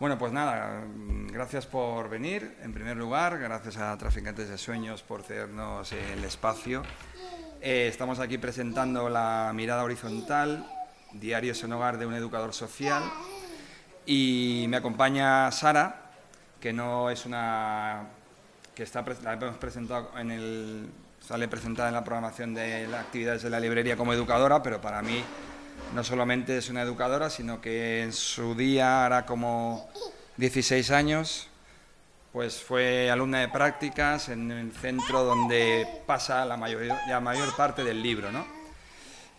Bueno, pues nada, gracias por venir, en primer lugar, gracias a Traficantes de Sueños por cedernos el espacio. Eh, estamos aquí presentando la mirada horizontal, Diarios en Hogar de un Educador Social, y me acompaña Sara, que no es una... que está, la hemos presentado en el... sale presentada en la programación de las actividades de la librería como educadora, pero para mí no solamente es una educadora, sino que en su día, hará como 16 años, pues fue alumna de prácticas en el centro donde pasa la mayor, la mayor parte del libro, ¿no?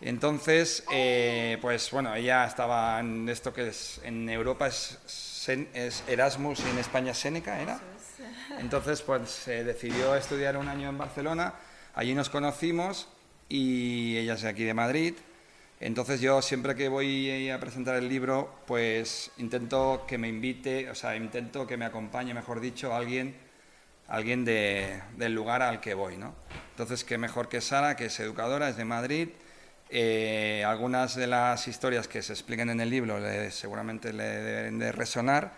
Entonces, eh, pues bueno, ella estaba en esto que es, en Europa es, es Erasmus y en España Seneca, ¿era? Entonces, pues se decidió estudiar un año en Barcelona, allí nos conocimos y ella es de aquí de Madrid entonces yo siempre que voy a presentar el libro, pues intento que me invite, o sea, intento que me acompañe, mejor dicho, alguien, alguien del lugar al que voy, ¿no? Entonces, qué mejor que Sara, que es educadora, es de Madrid. Eh, algunas de las historias que se explican en el libro seguramente le deben de resonar.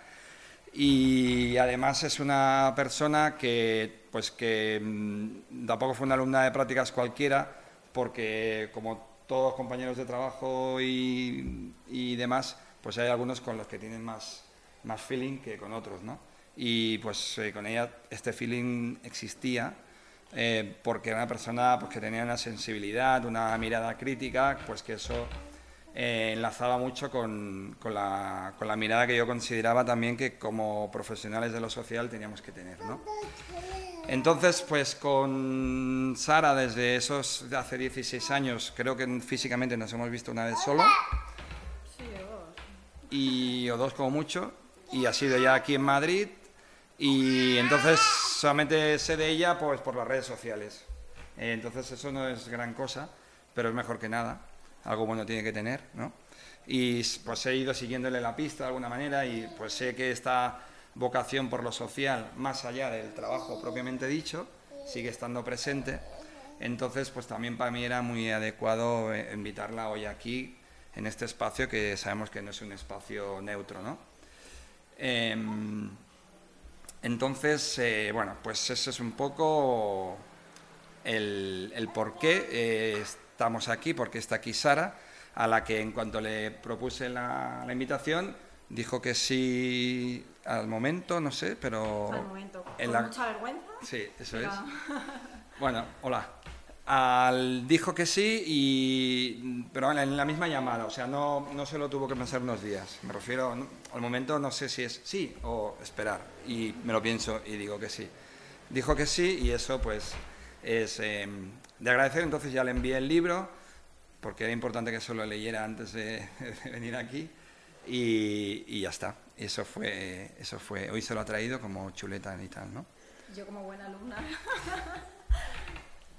Y además es una persona que, pues que mm, tampoco fue una alumna de prácticas cualquiera, porque como todos compañeros de trabajo y, demás, pues hay algunos con los que tienen más, más feeling que con otros, ¿no? Y pues eh, con ella este feeling existía eh, porque era una persona pues, que tenía una sensibilidad, una mirada crítica, pues que eso eh, enlazaba mucho con, con, la, con, la, mirada que yo consideraba también que como profesionales de lo social teníamos que tener. ¿no? Entonces, pues con Sara desde esos de hace 16 años, creo que físicamente nos hemos visto una vez solo. Y, o dos como mucho. Y ha sido ya aquí en Madrid. Y entonces solamente sé de ella pues por las redes sociales. entonces eso no es gran cosa, pero es mejor que nada algo bueno tiene que tener, ¿no? Y pues he ido siguiéndole la pista de alguna manera y pues sé que esta vocación por lo social, más allá del trabajo propiamente dicho, sigue estando presente. Entonces, pues también para mí era muy adecuado eh, invitarla hoy aquí, en este espacio que sabemos que no es un espacio neutro, ¿no? Em, entonces, eh, bueno, pues ese es un poco el, el por qué. Eh, estamos aquí porque está aquí Sara, a la que en cuanto le propuse la, invitación, dijo que sí al momento, no sé, pero... Al momento, con mucha vergüenza. Sí, eso es. bueno, hola. Al, dijo que sí, y, pero en la misma llamada, o sea, no, no se lo tuvo que pensar unos días. Me refiero, al momento no sé si es sí o esperar, y me lo pienso y digo que sí. Dijo que sí, y eso pues es... Em, de agradecer, entonces ya le envié el libro, porque era importante que eso lo leyera antes de, venir aquí, y, ya está. Eso fue, eso fue, hoy se lo ha traído como chuleta y tal, ¿no? Yo como buena alumna.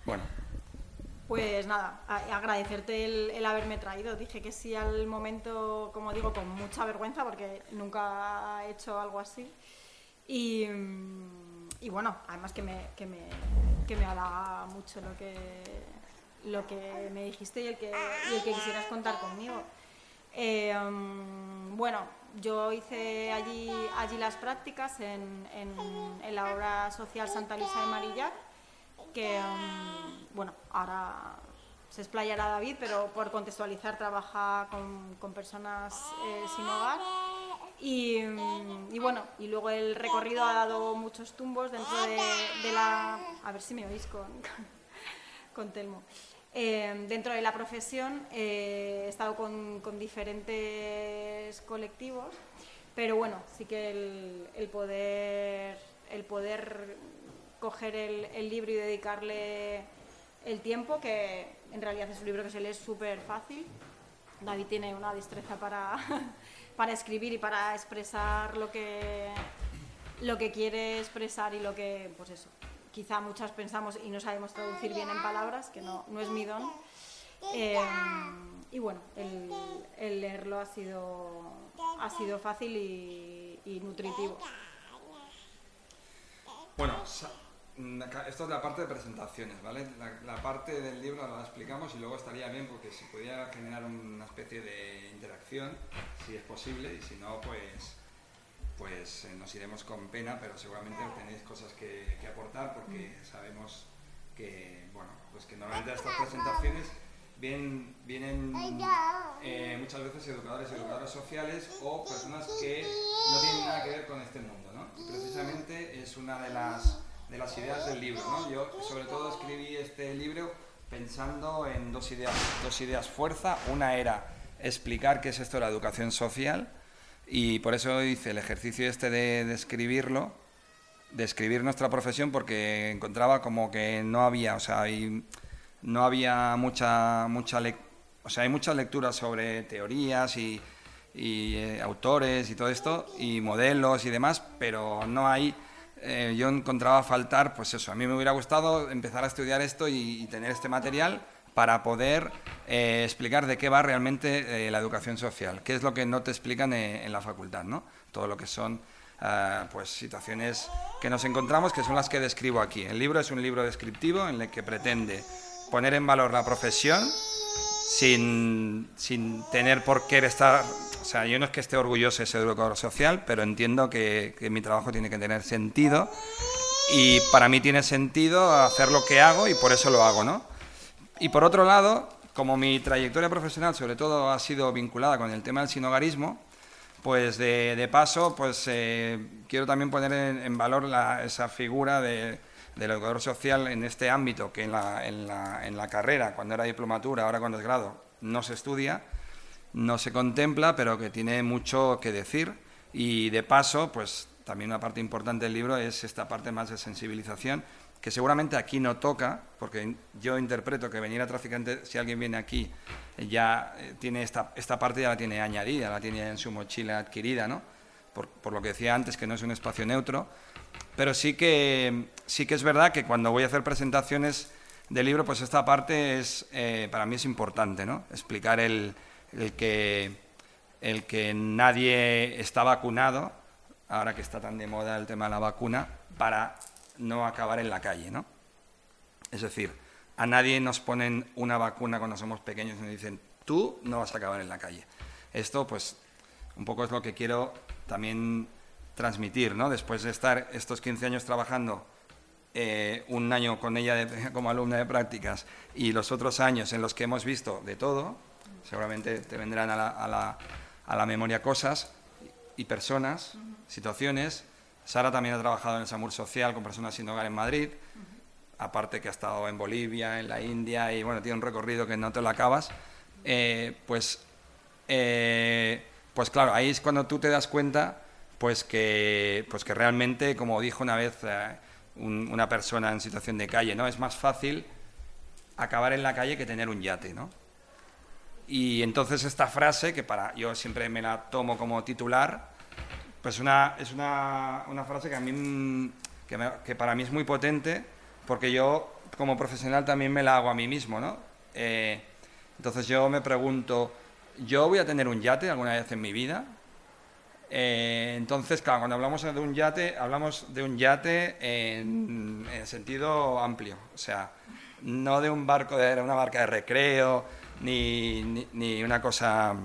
bueno. Pues nada, agradecerte el, haberme traído. Dije que sí al momento, como digo, con mucha vergüenza porque nunca he hecho algo así. Y, y bueno, además que me, que me, que me halaga mucho lo que, lo que me dijiste y el que, y el que quisieras contar conmigo. Um, bueno, yo hice allí, allí las prácticas en, en, la obra social Santa Luisa de Marillac, que, um, bueno, ahora se explayará David, pero por contextualizar trabaja con, con personas eh, sin hogar y, bueno, y luego el recorrido ha dado muchos tumbos dentro de, la... A ver si me oís con, con Telmo. Eh, dentro de la profesión eh, he estado con, diferentes colectivos, pero bueno, sí que el, el poder, el poder coger el, el, libro y dedicarle el tiempo, que en realidad es un libro que se lee súper fácil. David tiene una destreza para, para escribir y para expresar lo que, lo que quiere expresar y lo que, pues eso, quizá muchas pensamos y no sabemos traducir bien en palabras, que no, no es mi don. Eh, y bueno, el, leerlo ha sido, ha sido fácil y, y nutritivo. Bueno, Mm, esto es la parte de presentaciones, ¿vale? La, parte del libro la explicamos y luego estaría bien porque si pudiera generar una especie de interacción, si es posible, y si no, pues, pues eh, nos iremos con pena, pero seguramente tenéis cosas que, aportar porque sabemos que, bueno, pues que normalmente a estas presentaciones vienen, eh, muchas veces educadores educadoras sociales o personas que no tienen nada que ver con este mundo, ¿no? Precisamente es una de las, de las ideas del libro, ¿no? Yo sobre todo escribí este libro pensando en dos ideas, dos ideas fuerza. Una era explicar qué es esto de la educación social y por eso hice el ejercicio este de, de escribirlo, de escribir nuestra profesión porque encontraba como que no había, o sea, no había mucha, mucha o sea, hay muchas lecturas sobre teorías y, eh, autores y todo esto, y modelos y demás, pero no hay, eh, yo encontraba faltar, pues eso, a mí me hubiera gustado empezar a estudiar esto y tener este material para poder eh, explicar de qué va realmente la educación social, qué es lo que no te explican en la facultad, ¿no? Todo lo que son pues situaciones que nos encontramos, que son las que describo aquí. El libro es un libro descriptivo en el que pretende poner en valor la profesión sin, sin tener por qué estar... O sea, yo no es que esté orgulloso de ser educador social, pero entiendo que mi trabajo tiene que tener sentido y para mí tiene sentido hacer lo que hago y por eso lo hago, ¿no? Y por otro lado, como mi trayectoria profesional sobre todo ha sido vinculada con el tema del sinogarismo, pues de, de paso, pues eh, quiero también poner en, valor la, esa figura de, del educador social en este ámbito que en la, en, la, en la, carrera, cuando era diplomatura, ahora cuando es grado, no se estudia, no se contempla, pero que tiene mucho que decir. Y de paso, pues también una parte importante del libro es esta parte más de sensibilización, que seguramente aquí no toca, porque yo interpreto que venir a traficante, si alguien viene aquí, ya eh, tiene esta, esta parte ya la tiene añadida, la tiene en su mochila adquirida, ¿no? Por, por lo que decía antes, que no es un espacio neutro, pero sí que, sí que es verdad que cuando voy a hacer presentaciones del libro, pues esta parte es, eh, para mí es importante, ¿no? Explicar el, el, que, el que nadie está vacunado, ahora que está tan de moda el tema de la vacuna, para no acabar en la calle, ¿no? Es decir, a nadie nos ponen una vacuna cuando somos pequeños y nos dicen, tú no vas a acabar en la calle. Esto, pues, un poco es lo que quiero también transmitir, ¿no? Después de estar estos 15 años trabajando eh, un año con ella de, como alumna de prácticas y los otros años en los que hemos visto de todo, seguramente te vendrán a la, a la, a la memoria cosas y personas, situaciones. Sara también ha trabajado en el SAMUR social con personas sin hogar en Madrid, aparte que ha estado en Bolivia, en la India, y bueno, tiene un recorrido que no te lo acabas. Eh, pues, eh, pues claro, ahí es cuando tú te das cuenta pues que, pues que realmente, como dijo una vez eh, un, una persona en situación de calle, ¿no? es más fácil acabar en la calle que tener un yate. ¿no? Y entonces esta frase, que para yo siempre me la tomo como titular, pues una, es una, una frase que, a mí, que, me, que, para mí es muy potente, porque yo como profesional también me la hago a mí mismo. ¿no? Eh, entonces yo me pregunto, ¿yo voy a tener un yate alguna vez en mi vida? Eh, entonces, claro, cuando hablamos de un yate, hablamos de un yate en, en sentido amplio, o sea, no de un barco de una barca de recreo, ni, ni, una cosa,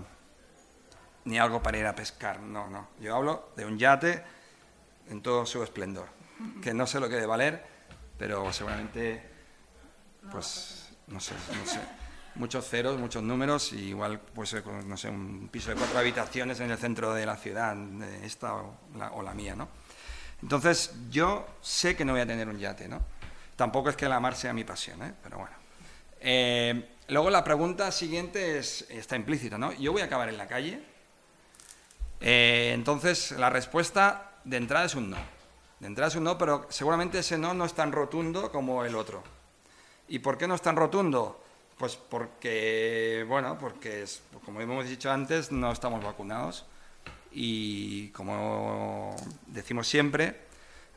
ni algo para ir a pescar, no, no. Yo hablo de un yate en todo su esplendor, que no sé lo que debe valer, pero seguramente, pues, no sé, no sé muchos ceros, muchos números, y igual, pues, no sé, un piso de cuatro habitaciones en el centro de la ciudad, esta o la, o la mía, ¿no? Entonces, yo sé que no voy a tener un yate, ¿no? Tampoco es que la mar sea mi pasión, ¿eh? Pero bueno. Eh, luego la pregunta siguiente es, está implícita, ¿no? ¿Yo voy a acabar en la calle? Eh, entonces, la respuesta de entrada es un no. De entrada es un no, pero seguramente ese no no es tan rotundo como el otro. ¿Y por qué no es tan rotundo? Pues porque, bueno, porque es, como hemos dicho antes, no estamos vacunados y como decimos siempre,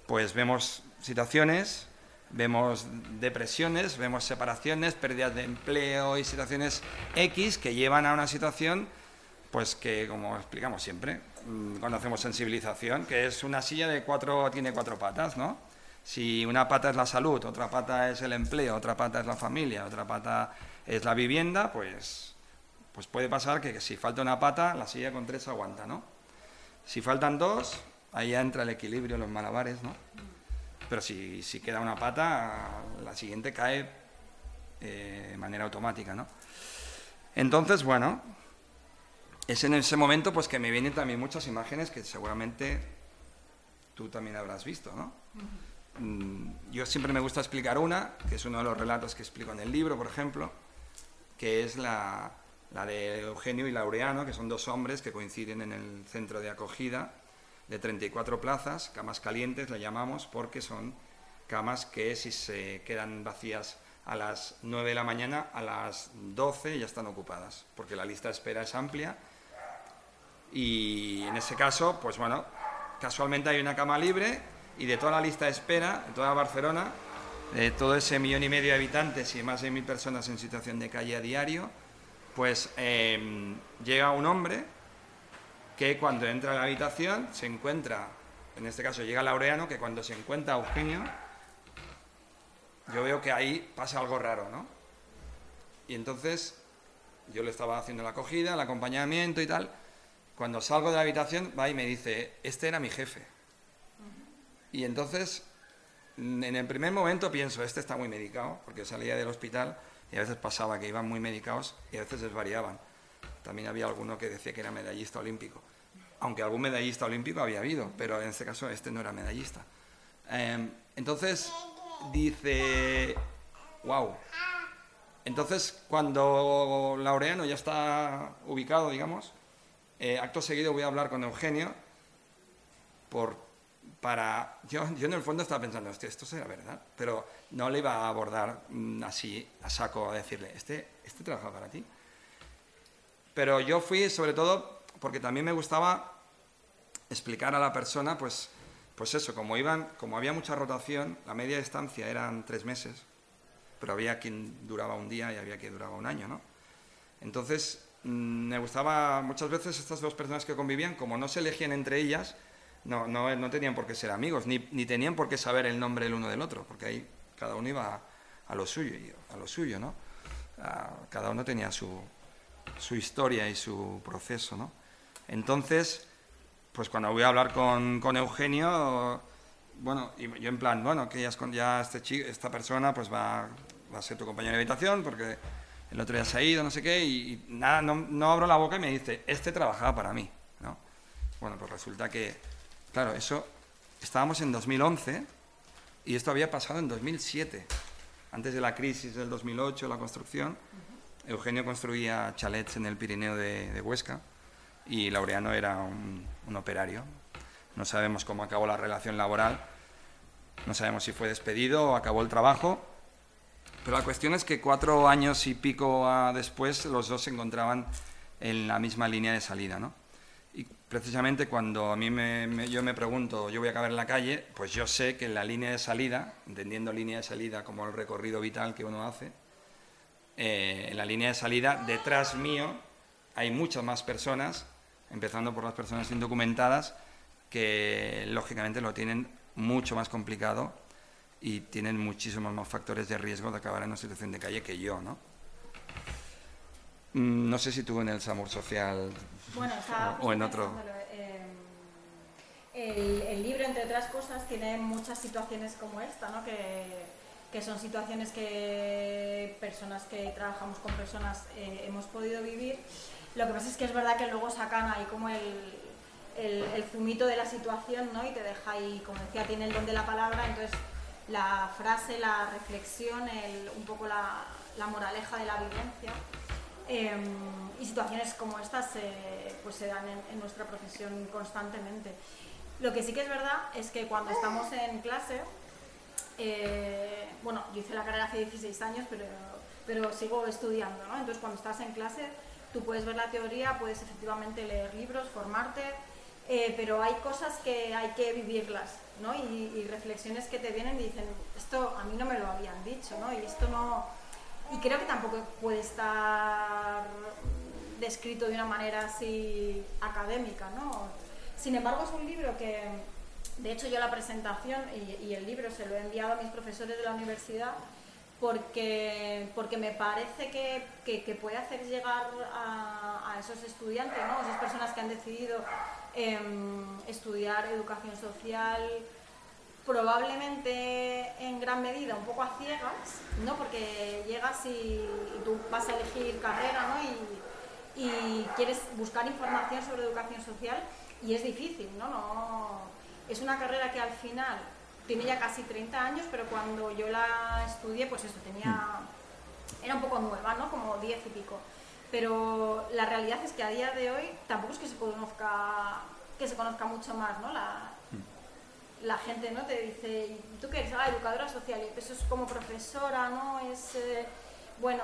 pues vemos situaciones, vemos depresiones, vemos separaciones, pérdidas de empleo y situaciones X que llevan a una situación, pues que, como explicamos siempre, mm, cuando hacemos sensibilización, que es una silla de cuatro, tiene cuatro patas, ¿no? Si una pata es la salud, otra pata es el empleo, otra pata es la familia, otra pata es la vivienda, pues, pues puede pasar que si falta una pata, la silla con tres aguanta, ¿no? Si faltan dos, ahí ya entra el equilibrio, los malabares, ¿no? Pero si, si queda una pata, la siguiente cae eh, de manera automática, ¿no? Entonces, bueno, es en ese momento pues que me vienen también muchas imágenes que seguramente tú también habrás visto, ¿no? Mm, yo siempre me gusta explicar una, que es uno de los relatos que explico en el libro, por ejemplo, que es la, la de Eugenio y Laureano, que son dos hombres que coinciden en el centro de acogida de 34 plazas, camas calientes le llamamos, porque son camas que si se quedan vacías a las 9 de la mañana, a las 12 ya están ocupadas, porque la lista de espera es amplia. Y en ese caso, pues bueno, casualmente hay una cama libre y de toda la lista de espera, de toda Barcelona, de todo ese millón y medio de habitantes y más de mil personas en situación de calle a diario, pues em, llega un hombre que cuando entra a la habitación se encuentra, en este caso llega Laureano, que cuando se encuentra Eugenio, yo veo que ahí pasa algo raro, ¿no? Y entonces yo le estaba haciendo la acogida, el acompañamiento y tal. Cuando salgo de la habitación, va y me dice, este era mi jefe. Y entonces, en el primer momento pienso, este está muy medicado, porque salía del hospital y a veces pasaba que iban muy medicados y a veces desvariaban. También había alguno que decía que era medallista olímpico, aunque algún medallista olímpico había habido, pero en este caso este no era medallista. Em, entonces dice, wow. Entonces cuando Laureano ya está ubicado, digamos, eh, acto seguido voy a hablar con Eugenio por para... Yo, en el fondo estaba pensando, esto será verdad, pero no le iba a abordar mm, así a saco a decirle, este, este trabaja para ti. Pero yo fui sobre todo porque también me gustaba explicar a la persona, pues, pues eso, como, iban, como había mucha rotación, la media estancia eran tres meses, pero había quien duraba un día y había quien duraba un año, ¿no? Entonces, me gustaba muchas veces estas dos personas que convivían, como no se elegían entre ellas, no, no, no tenían por qué ser amigos, ni, ni, tenían por qué saber el nombre el uno del otro, porque ahí cada uno iba a, lo suyo, a lo suyo, ¿no? cada uno tenía su, su, historia y su proceso, ¿no? Entonces, pues cuando voy a hablar con, con Eugenio, bueno, yo en plan, bueno, que ya, ya este chico, esta persona pues va, va, a ser tu compañero de habitación porque el otro día se ha ido, no sé qué, y, nada, no, no abro la boca y me dice, este trabajaba para mí, ¿no? Bueno, pues resulta que Claro, eso estábamos en 2011 y esto había pasado en 2007, antes de la crisis del 2008, la construcción. Eugenio construía chalets en el Pirineo de, Huesca y Laureano era un, un, operario. No sabemos cómo acabó la relación laboral, no sabemos si fue despedido o acabó el trabajo, pero la cuestión es que cuatro años y pico después los dos se encontraban en la misma línea de salida, ¿no? precisamente cuando a mí me, yo me pregunto, yo voy a acabar en la calle, pues yo sé que en la línea de salida, entendiendo línea de salida como el recorrido vital que uno hace, eh, en la línea de salida, detrás mío, hay muchas más personas, empezando por las personas indocumentadas, que lógicamente lo tienen mucho más complicado y tienen muchísimos más factores de riesgo de acabar en una situación de calle que yo, ¿no? Mm, no sé si tú en el SAMUR social o, en otro. Eh, el, libro, entre otras cosas, tiene muchas situaciones como esta, ¿no? que, que son situaciones que personas que trabajamos con personas eh, hemos podido vivir. Lo que pasa es que es verdad que luego sacan ahí como el, el, el, zumito de la situación ¿no? y te deja ahí, como decía, tiene el don de la palabra, entonces la frase, la reflexión, el, un poco la, moraleja de la vivencia Em, y situaciones como estas pues se dan en, nuestra profesión constantemente. Lo que sí que es verdad es que cuando estamos en clase, eh, bueno, yo hice la carrera hace 16 años, pero, pero sigo estudiando, ¿no? Entonces cuando estás en clase, tú puedes ver la teoría, puedes efectivamente leer libros, formarte, eh, pero hay cosas que hay que vivirlas, y, reflexiones que te vienen y dicen, esto a mí no me lo habían dicho, ¿no? Y esto no y creo que tampoco puede estar descrito de una manera así académica, ¿no? Sin embargo, es un libro que, de hecho, yo la presentación y, el libro se lo he enviado a mis profesores de la universidad porque, porque me parece que, que, puede hacer llegar a, a, esos estudiantes, ¿no? esas personas que han decidido em, estudiar educación social, probablemente en gran medida un poco a ciegas, ¿no? Porque llegas y, tú vas a elegir carrera, ¿no? Y, y, quieres buscar información sobre educación social y es difícil, ¿no? no es una carrera que al final tiene ya casi 30 años, pero cuando yo la estudié, pues eso, tenía, era un poco nueva, ¿no? Como 10 y pico. Pero la realidad es que a día de hoy tampoco es que se conozca, que se conozca mucho más, ¿no? La, la gente, ¿no? Te dice, ¿tú qué eres? Ah, educadora social, y eso es como profesora, ¿no? Es, eh, bueno,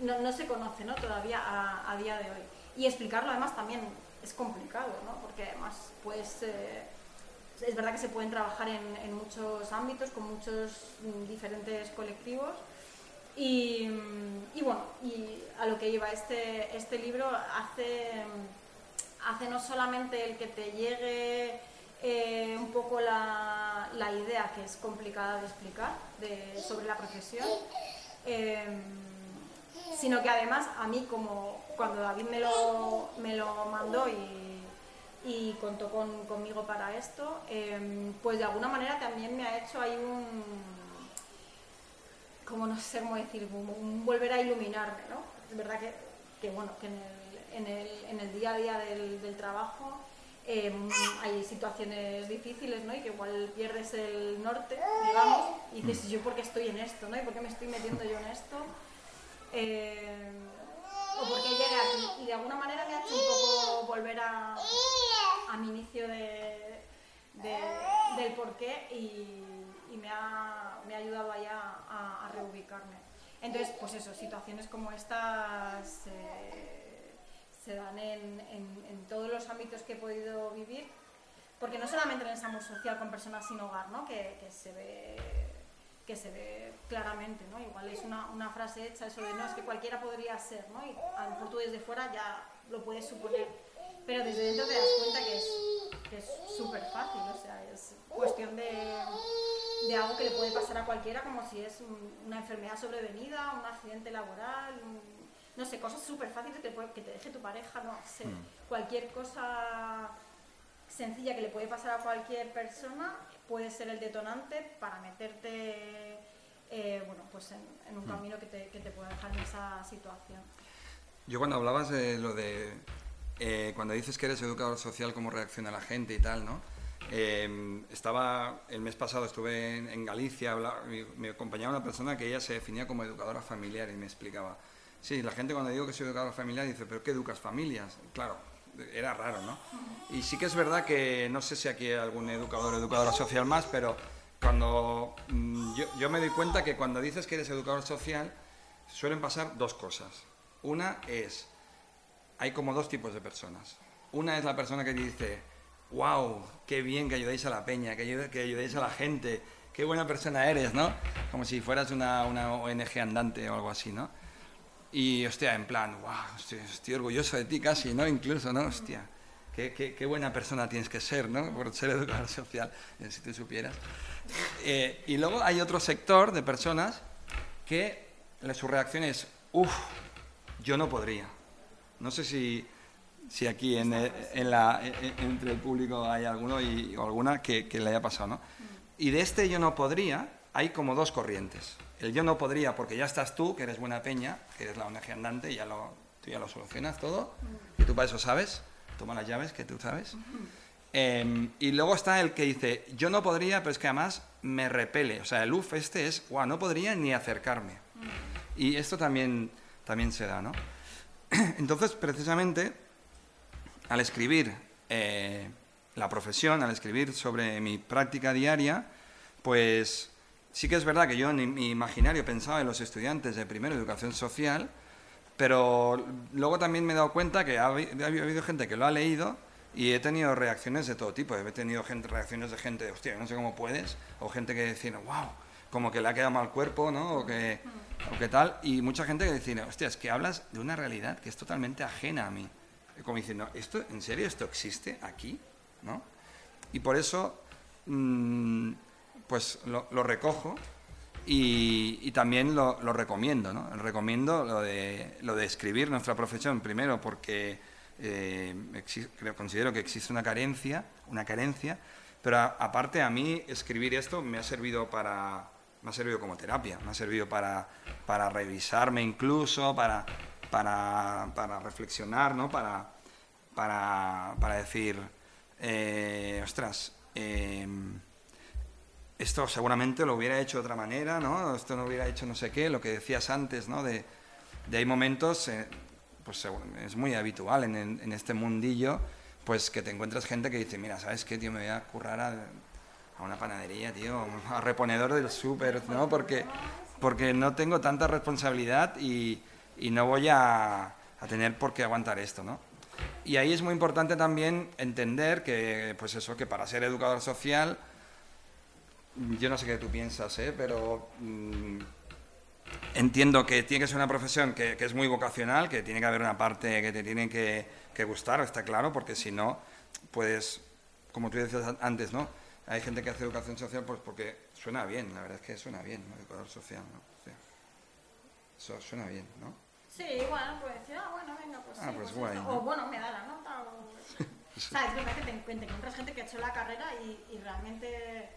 no, no, se conoce, ¿no? Todavía a, a, día de hoy. Y explicarlo además también es complicado, ¿no? Porque además, pues... Eh, es verdad que se pueden trabajar en, muchos ámbitos, con muchos mm, diferentes colectivos. Y, bueno, y a lo que iba este, este libro hace, hace no solamente el que te llegue eh, un poco la, la, idea, que es complicada de explicar, de, sobre la profesión, em, sino que además a mí, como cuando David me lo, me lo mandó y y contó con, conmigo para esto, em, pues de alguna manera también me ha hecho ahí un, como no sé cómo decir, un, volver a iluminarme, ¿no? Es verdad que, que bueno, que en el, en, el, en el, día a día del, del trabajo em, hay situaciones difíciles, ¿no? Y que igual pierdes el norte, digamos, y dices, ¿yo por qué estoy en esto, ¿no? ¿Y por qué me estoy metiendo yo en esto? Eh, o por qué llegué aquí. Y de alguna manera me ha hecho un poco volver a, a mi inicio de, del porqué y, y me, ha, me, ha, ayudado ahí a, a, reubicarme. Entonces, pues eso, situaciones como estas eh, se dan en, en, en, todos los ámbitos que he podido vivir, porque no solamente en el SAMUR social con personas sin hogar, ¿no? que, que se ve que se ve claramente, ¿no? Igual es una, una, frase hecha eso de no, es que cualquiera podría ser, ¿no? Y a lo mejor tú desde fuera ya lo puedes suponer pero desde dentro te das cuenta que es súper fácil, o sea, es cuestión de, de, algo que le puede pasar a cualquiera, como si es una enfermedad sobrevenida, un accidente laboral, no sé, cosas súper fáciles que, que, te deje tu pareja, no sé, mm. cualquier cosa sencilla que le puede pasar a cualquier persona puede ser el detonante para meterte eh, bueno, pues en, en un mm. camino que te, que te pueda dejar en esa situación. Yo cuando hablabas de lo de eh, cuando dices que eres educador social, cómo reacciona la gente y tal, ¿no? Eh, estaba, el mes pasado estuve en, Galicia, me, acompañaba una persona que ella se definía como educadora familiar y me explicaba, sí, la gente cuando digo que soy educadora familiar dice, pero ¿qué educas familias? Claro, era raro, ¿no? Y sí que es verdad que, no sé si aquí hay algún educador o educadora social más, pero cuando mm, yo, yo me doy cuenta que cuando dices que eres educador social, suelen pasar dos cosas. Una es hay como dos tipos de personas. Una es la persona que dice, wow, qué bien que ayudéis a la peña, que, que ayudéis a la gente, qué buena persona eres, ¿no? Como si fueras una, una ONG andante o algo así, ¿no? Y, hostia, en plan, wow, estoy, orgulloso de ti casi, ¿no? Incluso, ¿no? Hostia, qué, qué, qué, buena persona tienes que ser, ¿no? Por ser educador social, eh, si tú supieras. Eh, y luego hay otro sector de personas que su reacción es, uff, yo no podría. No sé si, si aquí en, eh, en la, entre el público hay alguno y, o alguna que, que, le haya pasado, ¿no? Y de este yo no podría, hay como dos corrientes. El yo no podría porque ya estás tú, que eres buena peña, que eres la ONG andante, y ya lo, tú ya lo solucionas todo, y tú para eso sabes, toma las llaves que tú sabes. Eh, y luego está el que dice, yo no podría, pero es que además me repele. O sea, el UF este es, guau, no podría ni acercarme. Y esto también, también se da, ¿no? Entonces, precisamente, al escribir eh, la profesión, al escribir sobre mi práctica diaria, pues sí que es verdad que yo en mi imaginario pensaba en los estudiantes de primero educación social, pero luego también me he dado cuenta que ha, habido gente que lo ha leído y he tenido reacciones de todo tipo. He tenido gente, reacciones de gente, hostia, no sé cómo puedes, o gente que decía, wow, como que le ha quedado mal cuerpo, ¿no? O que, o qué tal. Y mucha gente que dice, hostia, es que hablas de una realidad que es totalmente ajena a mí. Como diciendo, ¿esto, ¿en serio esto existe aquí? ¿No? Y por eso, mm, pues lo, recojo y, también lo, lo, recomiendo, ¿no? Recomiendo lo de, lo de escribir nuestra profesión, primero porque eh, considero que existe una carencia, una carencia, pero aparte a mí escribir esto me ha servido para, me ha servido como terapia, me ha servido para, para revisarme incluso, para, para, para reflexionar, ¿no? Para, para, para decir, eh, ostras, em, esto seguramente lo hubiera hecho de otra manera, ¿no? Esto no hubiera hecho no sé qué, lo que decías antes, ¿no? De, de hay momentos, eh, pues es muy habitual en, en, este mundillo, pues que te encuentras gente que dice, mira, ¿sabes qué, tío? Me voy a currar a, a una panadería, tío, a reponedor del súper, ¿no? Porque, porque no tengo tanta responsabilidad y, y no voy a, a tener por qué aguantar esto, ¿no? Y ahí es muy importante también entender que, pues eso, que para ser educador social, yo no sé qué tú piensas, ¿eh? pero mm, entiendo que tiene que ser una profesión que, que, es muy vocacional, que tiene que haber una parte que te tiene que, que gustar, está claro, porque si no, puedes, como tú decías antes, ¿no? Hay gente que hace educación social pues porque suena bien, la verdad es que suena bien, ¿no? Educador social, ¿no? eso suena bien, ¿no? Sí, bueno, pues decir, ah, bueno, venga, pues ah, sí, pues pues guay, esto. ¿no? O bueno, me da la nota, o... O sea, es verdad que te, te encuentras gente que ha hecho la carrera y, y realmente,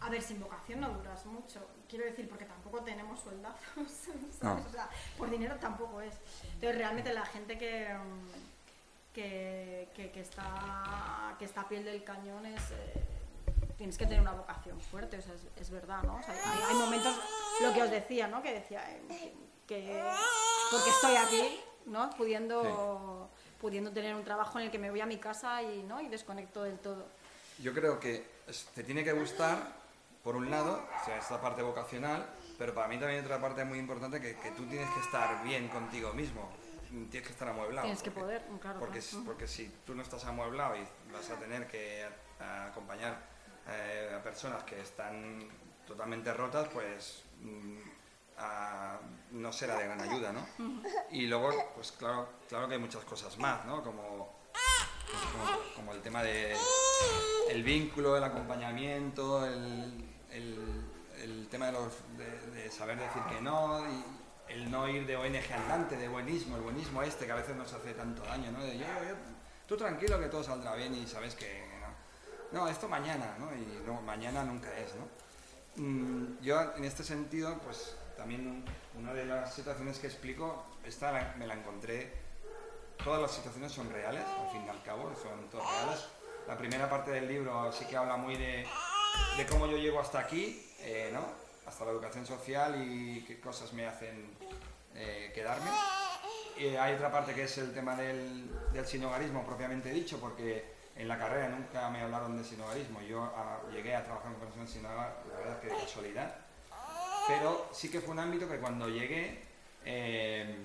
a ver, sin vocación no duras mucho. Quiero decir, porque tampoco tenemos sueldazos, ¿sabes? No. O sea, por dinero tampoco es. Entonces, realmente la gente que, que, que, que está, que está a piel del cañón es... eh, tienes que tener una vocación fuerte, o sea, es, es verdad, ¿no? O sea, hay, hay momentos, lo que os decía, ¿no? Que decía, eh, que porque estoy aquí, ¿no? Pudiendo, pudiendo tener un trabajo en el que me voy a mi casa y, ¿no? y desconecto del todo. Yo creo que te tiene que gustar, por un lado, o sea, esta parte vocacional, pero para mí también hay otra parte muy importante que, que tú tienes que estar bien contigo mismo, tienes que estar amueblado. Tienes que porque- poder, claro. Porque, claro. porque si tú no estás amueblado y vas a tener que a- acompañar eh, a personas que están totalmente rotas, pues mm, a- no será de gran ayuda, ¿no? Y luego, pues claro, claro que hay muchas cosas más, ¿no? Como, pues, como, como el tema de el vínculo, el acompañamiento, el, el- el tema de, los, de, de saber decir que no, y el no ir de ONG andante, de buenismo, el buenismo este que a veces nos hace tanto daño, ¿no? De yo, yo- tú tranquilo que todo saldrá bien y sabes que no, esto mañana, ¿no? Y no, mañana nunca es, ¿no? Mm, yo en este sentido, pues también un- una de las situaciones que explico, esta la- me la encontré, todas las situaciones son reales, al fin y al cabo, son todas reales. La primera parte del libro sí que habla muy de, de cómo yo llego hasta aquí, eh, ¿no? Hasta la educación social y qué cosas me hacen eh, quedarme. Y hay otra parte que es el tema del, del sinogarismo propiamente dicho, porque en la carrera nunca me hablaron de sinogarismo. Yo ah, llegué a trabajar con personas sin hogar, la verdad que de casualidad. Pero sí que fue un ámbito que cuando llegué eh,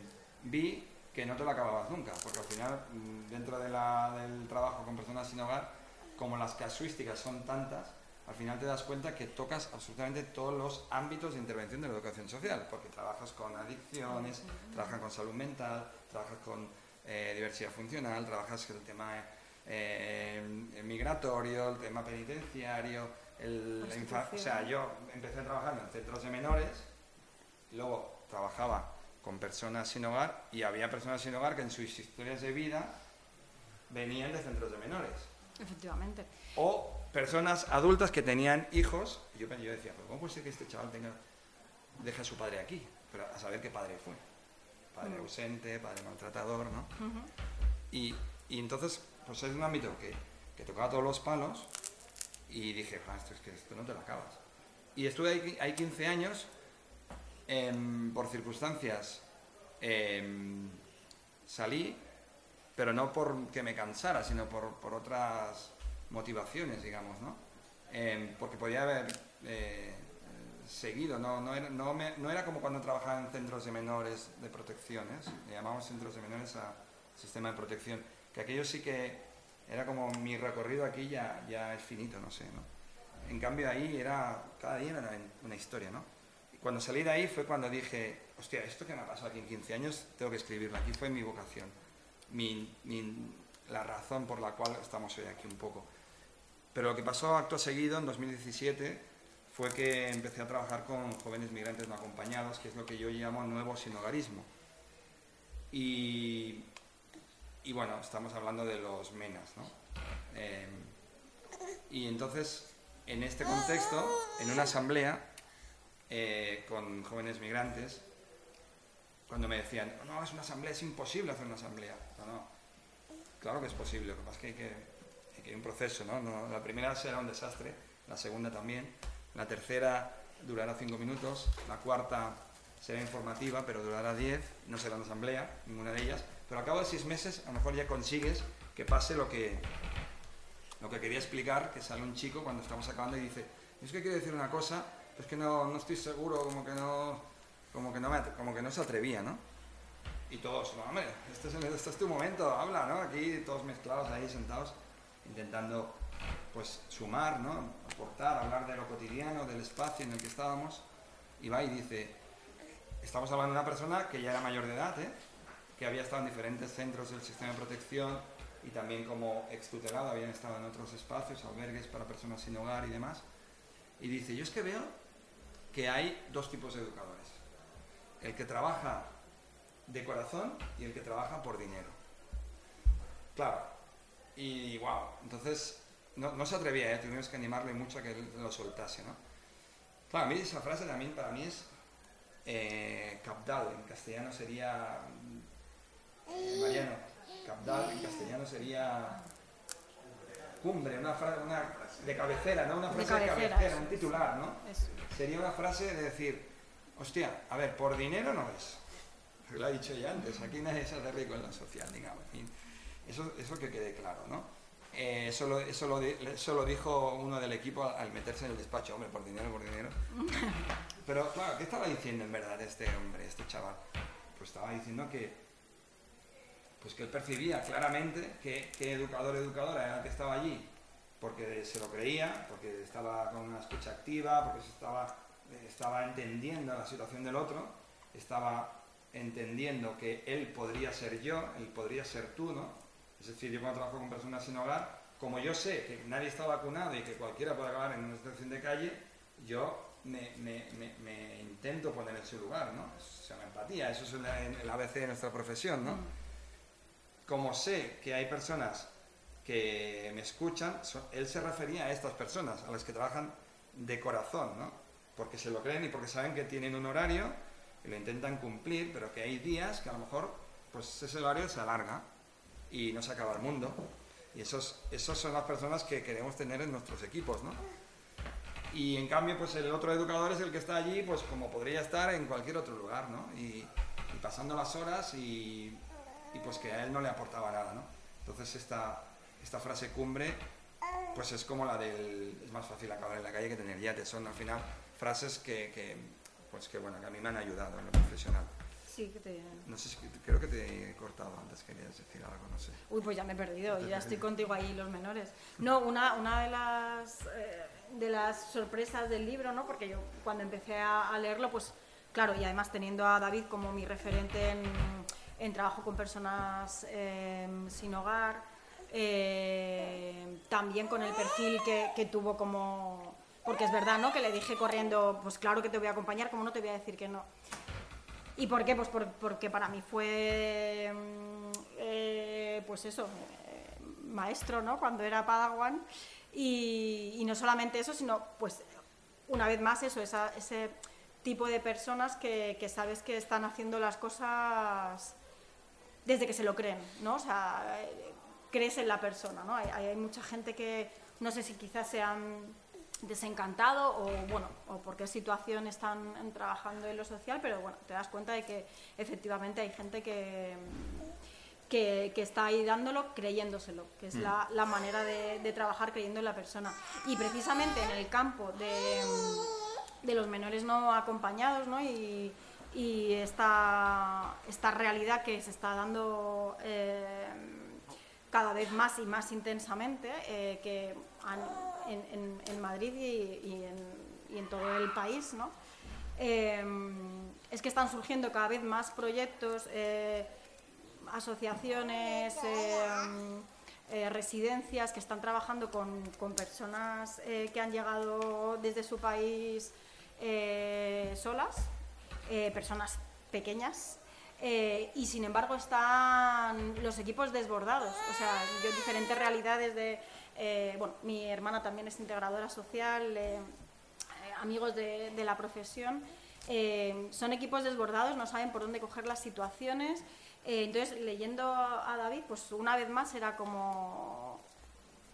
vi que no te lo acababas nunca, porque al final mm, dentro del trabajo con personas sin hogar, como las casuísticas son tantas, al final te das cuenta que tocas absolutamente todos los ámbitos de intervención de la educación social, porque trabajas con adicciones, trabajas con salud mental, trabajas con eh, diversidad funcional, trabajas con el tema eh, migratorio, el tema penitenciario, el, la infa- o sea, yo empecé trabajando en centros de menores, luego trabajaba con personas sin hogar y había personas sin hogar que en sus historias de vida venían de centros de menores. Efectivamente. O personas adultas que tenían hijos. Y yo, yo decía, ¿cómo puede ser que este chaval tenga, deje a su padre aquí? Pero a saber qué padre fue. Padre Mm. ausente, padre maltratador, ¿no? Y entonces, pues es un ámbito que, que tocaba todos los palos y dije, "Ah, esto es que esto no te lo acabas. Y estuve ahí, ahí 15 años, em, por circunstancias em, salí, pero no porque me cansara, sino por, por otras motivaciones, digamos, ¿no? Em, porque podía haber eh, eh, seguido, no, no, era, no, me- no era como cuando trabajaba en centros de menores de protecciones, le llamamos centros de menores a sistema de protección, que aquello sí que era como mi recorrido aquí ya, ya es finito, no sé, ¿no? En cambio ahí era, cada día era una, historia, ¿no? Y cuando salí de ahí fue cuando dije, hostia, esto que me ha pasado aquí en 15 años, tengo que escribirlo, aquí fue mi vocación, mi, mi- la razón por la cual estamos hoy aquí un poco. Pero lo que pasó acto seguido, en 2017, fue que empecé a trabajar con jóvenes migrantes no acompañados, que es lo que yo llamo nuevo sinogarismo. Y y bueno, estamos hablando de los menas, ¿no? Eh, y entonces, en este contexto, en una asamblea eh, con jóvenes migrantes, cuando me decían, no, es una asamblea, es imposible hacer una asamblea. No, no, claro que es posible, lo que pasa es que hay que, hay un proceso, ¿no? ¿no? La primera será un desastre, la segunda también, la tercera durará cinco minutos, la cuarta será informativa, pero durará diez, no será una asamblea, ninguna de ellas, pero al cabo de seis meses a lo mejor ya consigues que pase lo que, lo que quería explicar, que sale un chico cuando estamos acabando y dice, es que quiero decir una cosa, es que no, no estoy seguro, como que no, como que no, me, como que no se atrevía, ¿no? Y todos, no, hombre, este es, este es tu momento, habla, ¿no? Aquí todos mezclados ahí, sentados, intentando pues sumar, ¿no? aportar, hablar de lo cotidiano, del espacio en el que estábamos, y va y dice, estamos hablando de una persona que ya era mayor de edad, ¿eh? Que había estado en diferentes centros del sistema de protección y también como extutelado, habían estado en otros espacios, albergues para personas sin hogar y demás, y dice, yo es que veo que hay dos tipos de educadores, el que trabaja de corazón y el que trabaja por dinero. Claro, y wow, entonces no, se atrevía, ¿eh? tuvimos que animarle mucho a que lo soltase, ¿no? Claro, a esa frase también para mí es eh, capdal, en castellano sería... Mariano, capdal en castellano sería cumbre, una frase una, de cabecera, ¿no? Una frase de cabecera, un titular, ¿no? Sería una frase de decir, hostia, a ver, por dinero no es. Lo ha dicho ya antes, aquí nadie se hace rico en la social, digamos. Eso, eso que quede claro, ¿no? Eh, eso, lo, eso, lo, dijo uno del equipo al meterse en el despacho, hombre, por dinero, por dinero. Pero claro, ¿qué estaba diciendo en verdad este hombre, este chaval? Pues estaba diciendo que, pues que él percibía claramente que, que educador educadora era el que estaba allí, porque se lo creía, porque estaba con una escucha activa, porque estaba, estaba entendiendo la situación del otro, estaba entendiendo que él podría ser yo, él podría ser tú, ¿no? Es decir, yo cuando trabajo con personas sin hogar, como yo sé que nadie está vacunado y que cualquiera puede acabar en una situación de calle, yo me, intento poner en su lugar, ¿no? Se llama empatía, eso es el, ABC de nuestra profesión, ¿no? Como sé que hay personas que me escuchan, él se refería a estas personas, a las que trabajan de corazón, ¿no? Porque se lo creen y porque saben que tienen un horario y lo intentan cumplir, pero que hay días que a lo mejor pues ese horario se alarga y no se acaba el mundo. Y esos, esos son las personas que queremos tener en nuestros equipos, ¿no? Y en cambio, pues el otro educador es el que está allí, pues como podría estar en cualquier otro lugar, ¿no? Y, pasando las horas y, y, pues que a él no le aportaba nada, ¿no? Entonces esta, esta frase cumbre, pues es como la del es más fácil acabar en la calle que tener yates. Son al final frases que, que, pues que, bueno, que a mí me han ayudado en lo profesional. Sí, que te... No sé, creo que te he cortado antes, querías decir algo, no sé. Uy, pues ya me he perdido, ya estoy contigo ahí, los menores. No, una, una de, las, eh, de las sorpresas del libro, ¿no? Porque yo cuando empecé a, leerlo, pues claro, y además teniendo a David como mi referente en, en trabajo con personas em, sin hogar, eh, también con el perfil que, que tuvo como... Porque es verdad, ¿no? Que le dije corriendo, pues claro que te voy a acompañar, como no te voy a decir que no. ¿Y por qué? Pues porque para mí fue, mm, eh, pues eso, eh, maestro, ¿no? Cuando era Padawan. Y, no solamente eso, sino, pues, una vez más eso, ese tipo de personas que, sabes que están haciendo las cosas desde que se lo creen, ¿no? O sea, crees en la persona, ¿no? Hay, hay mucha gente que, no sé si quizás sean desencantado o bueno o por qué situación están trabajando en lo social pero bueno te das cuenta de que efectivamente hay gente que que, está ahí dándolo creyéndoselo que es mm. la, manera de, trabajar creyendo en la persona y precisamente en el campo de, de los menores no acompañados ¿no? y, y esta, esta realidad que se está dando eh, cada vez más y más intensamente eh, que han, en, Madrid y, en, todo el país, ¿no? Em, es que están surgiendo cada vez más proyectos, eh, asociaciones, eh, residencias que están trabajando con, personas eh, que han llegado desde su país solas, personas pequeñas, eh, y sin embargo están los equipos desbordados. O sea, yo diferentes realidades de... Eh, bueno, mi hermana también es integradora social, eh, amigos de, de, la profesión. son equipos desbordados, no saben por dónde coger las situaciones. entonces, leyendo a David, pues una vez más era como,